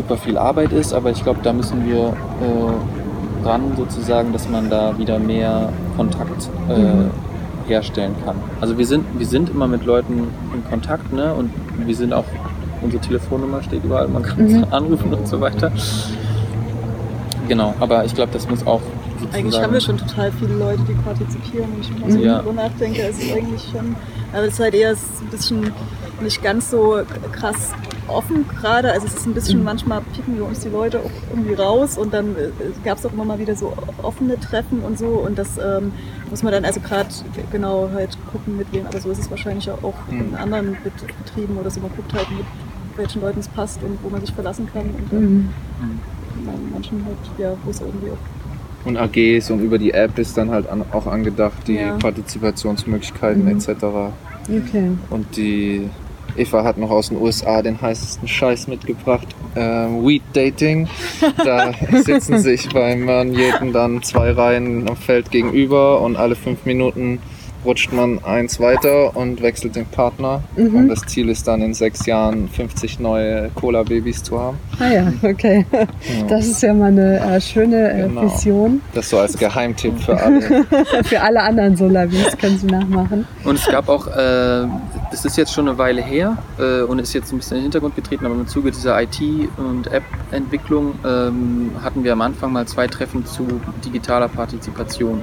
super viel Arbeit ist, aber ich glaube, da müssen wir äh, ran sozusagen, dass man da wieder mehr Kontakt äh, herstellen kann. Also wir sind, wir sind immer mit Leuten in Kontakt ne? und wir sind auch, unsere Telefonnummer steht überall, man kann uns anrufen und so weiter. Genau, aber ich glaube, das muss auch. Eigentlich haben wir schon total viele Leute, die partizipieren. Wenn ich mal so Ja. nachdenke, ist es eigentlich schon. Aber es ist halt eher ein bisschen nicht ganz so krass offen gerade. Also es ist ein bisschen, manchmal picken wir uns die Leute auch irgendwie raus und dann gab es auch immer mal wieder so offene Treffen und so und das ähm, muss man dann also gerade genau halt gucken mit wem. Aber so ist es wahrscheinlich auch in anderen Bet Betrieben oder so. Man guckt halt mit welchen Leuten es passt und wo man sich verlassen kann und dann bei manchen halt, ja, wo es irgendwie auch Und AGs und über die App ist dann halt an, auch angedacht, die Ja. Participationsmöglichkeiten etc. Okay. Und die Eva hat noch aus den USA den heißesten Scheiß mitgebracht. Ähm, Weed Dating. Da sitzen sich beim Manjeten dann zwei Reihen am Feld gegenüber und alle fünf Minuten rutscht man eins weiter und wechselt den Partner. Und das Ziel ist dann in sechs Jahren 50 neue Cola-Babys zu haben. Ah ja, okay. Das ist ja mal eine äh, schöne äh, Genau. Vision. Das so als Geheimtipp für alle. Für alle anderen Solavis können Sie nachmachen. Und es gab auch, äh, das ist jetzt schon eine Weile her äh, und ist jetzt ein bisschen in den Hintergrund getreten, aber im Zuge dieser IT- und App-Entwicklung ähm, hatten wir am Anfang mal zwei Treffen zu digitaler Partizipation.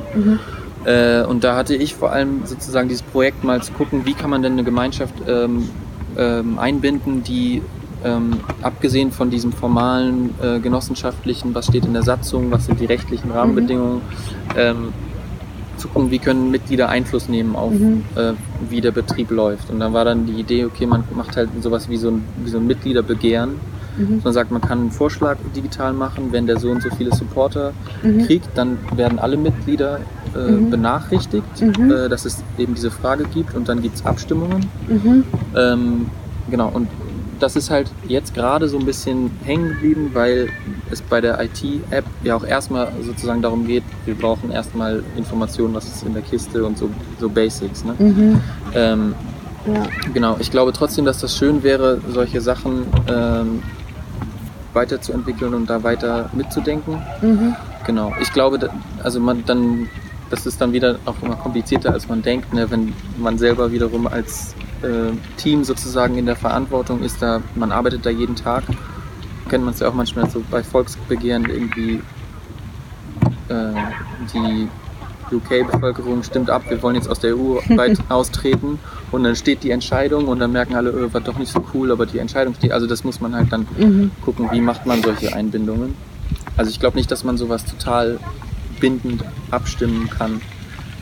Äh, und da hatte ich vor allem sozusagen dieses Projekt mal zu gucken, wie kann man denn eine Gemeinschaft ähm, ähm, einbinden, die ähm, abgesehen von diesem formalen äh, genossenschaftlichen, was steht in der Satzung, was sind die rechtlichen Rahmenbedingungen, ähm, zu gucken, wie können Mitglieder Einfluss nehmen auf, äh, wie der Betrieb läuft. Und dann war dann die Idee, okay, man macht halt sowas wie so ein, wie so ein Mitgliederbegehren. Man sagt, man kann einen Vorschlag digital machen, wenn der so und so viele Supporter kriegt, dann werden alle Mitglieder äh, benachrichtigt, äh, dass es eben diese Frage gibt und dann gibt es Abstimmungen. Ähm, genau, und das ist halt jetzt gerade so ein bisschen hängen geblieben, weil es bei der IT-App ja auch erstmal sozusagen darum geht, wir brauchen erstmal Informationen, was ist in der Kiste und so, so Basics. Ne? Ähm, Ja. Genau, ich glaube trotzdem, dass das schön wäre, solche Sachen ähm, weiterzuentwickeln und da weiter mitzudenken. Genau, ich glaube, also man dann, das ist dann wieder auch immer komplizierter, als man denkt, ne? wenn man selber wiederum als äh, Team sozusagen in der Verantwortung ist, da man arbeitet da jeden Tag. Kennt man es ja auch manchmal so bei Volksbegehren irgendwie äh, die UK-Bevölkerung stimmt ab, wir wollen jetzt aus der EU weit austreten und dann steht die Entscheidung und dann merken alle, äh, war doch nicht so cool, aber die Entscheidung steht. Also das muss man halt dann gucken, wie macht man solche Einbindungen. Also ich glaube nicht, dass man sowas total bindend abstimmen kann,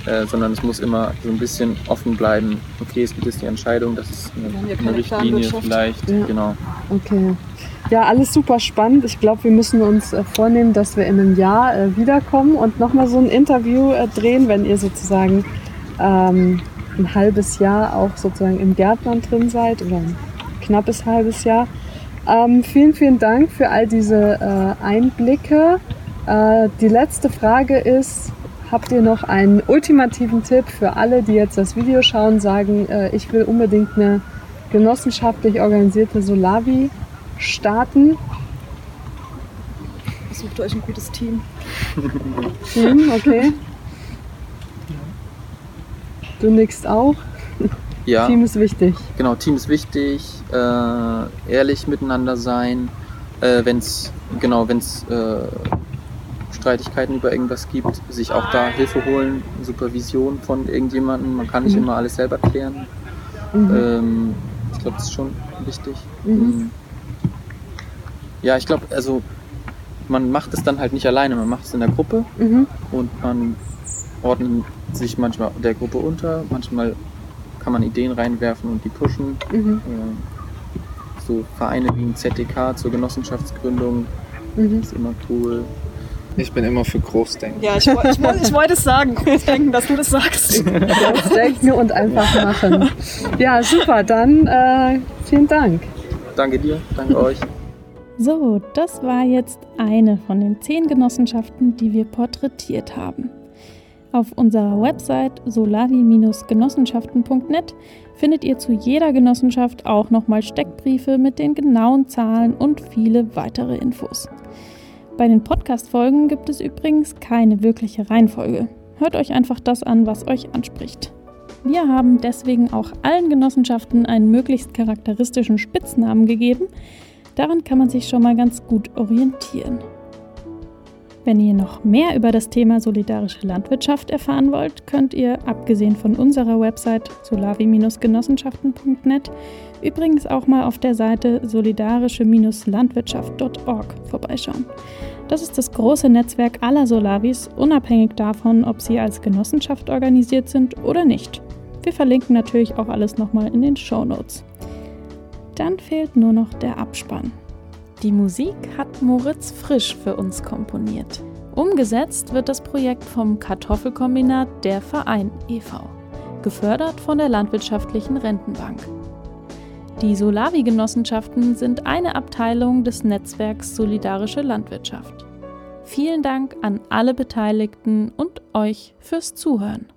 äh, sondern es muss immer so ein bisschen offen bleiben. Okay, es gibt jetzt die Entscheidung, das ist eine, eine Richtlinie vielleicht, Ja. genau. Okay. Ja, alles super spannend. Ich glaube, wir müssen uns äh, vornehmen, dass wir in einem Jahr äh, wiederkommen und nochmal so ein Interview äh, drehen, wenn ihr sozusagen ähm, ein halbes Jahr auch sozusagen im Gärtnern drin seid oder ein knappes halbes Jahr. Ähm, vielen, vielen Dank für all diese äh, Einblicke. Äh, die letzte Frage ist, habt ihr noch einen ultimativen Tipp für alle, die jetzt das Video schauen, sagen, äh, ich will unbedingt eine genossenschaftlich organisierte Solavi starten? Sucht euch ein gutes Team. Team, okay. Du nickst auch. Ja. Team ist wichtig. Genau, Team ist wichtig, äh, ehrlich miteinander sein, äh, wenn es genau, wenn's, äh, Streitigkeiten über irgendwas gibt, sich auch da Hilfe holen, Supervision von irgendjemandem. Man kann nicht immer alles selber klären. Ähm, ich glaube, das ist schon wichtig. Mhm. Ja, ich glaube, also man macht es dann halt nicht alleine, man macht es in der Gruppe Mhm. und man ordnet sich manchmal der Gruppe unter, manchmal kann man Ideen reinwerfen und die pushen. Mhm. Äh, So Vereine wie ein ZDK zur Genossenschaftsgründung Mhm. ist immer cool. Ich bin immer für Großdenken. Ja, ich, ich, ich wollte es sagen. Groß denken, dass du das sagst. Denken und einfach machen. Ja, super. Dann äh, vielen Dank. Danke dir, danke euch. So, das war jetzt eine von den zehn Genossenschaften, die wir porträtiert haben. Auf unserer Website solavi-genossenschaften.net findet ihr zu jeder Genossenschaft auch nochmal Steckbriefe mit den genauen Zahlen und viele weitere Infos. Bei den Podcast-Folgen gibt es übrigens keine wirkliche Reihenfolge. Hört euch einfach das an, was euch anspricht. Wir haben deswegen auch allen Genossenschaften einen möglichst charakteristischen Spitznamen gegeben. Daran kann man sich schon mal ganz gut orientieren. Wenn ihr noch mehr über das Thema solidarische Landwirtschaft erfahren wollt, könnt ihr, abgesehen von unserer Website solavi-genossenschaften.net, übrigens auch mal auf der Seite solidarische-landwirtschaft.org vorbeischauen. Das ist das große Netzwerk aller Solavis, unabhängig davon, ob sie als Genossenschaft organisiert sind oder nicht. Wir verlinken natürlich auch alles nochmal in den Show Notes. Dann fehlt nur noch der Abspann. Die Musik hat Moritz Frisch für uns komponiert. Umgesetzt wird das Projekt vom Kartoffelkombinat Der Verein e.V., gefördert von der Landwirtschaftlichen Rentenbank. Die Solavi-Genossenschaften sind eine Abteilung des Netzwerks Solidarische Landwirtschaft. Vielen Dank an alle Beteiligten und euch fürs Zuhören.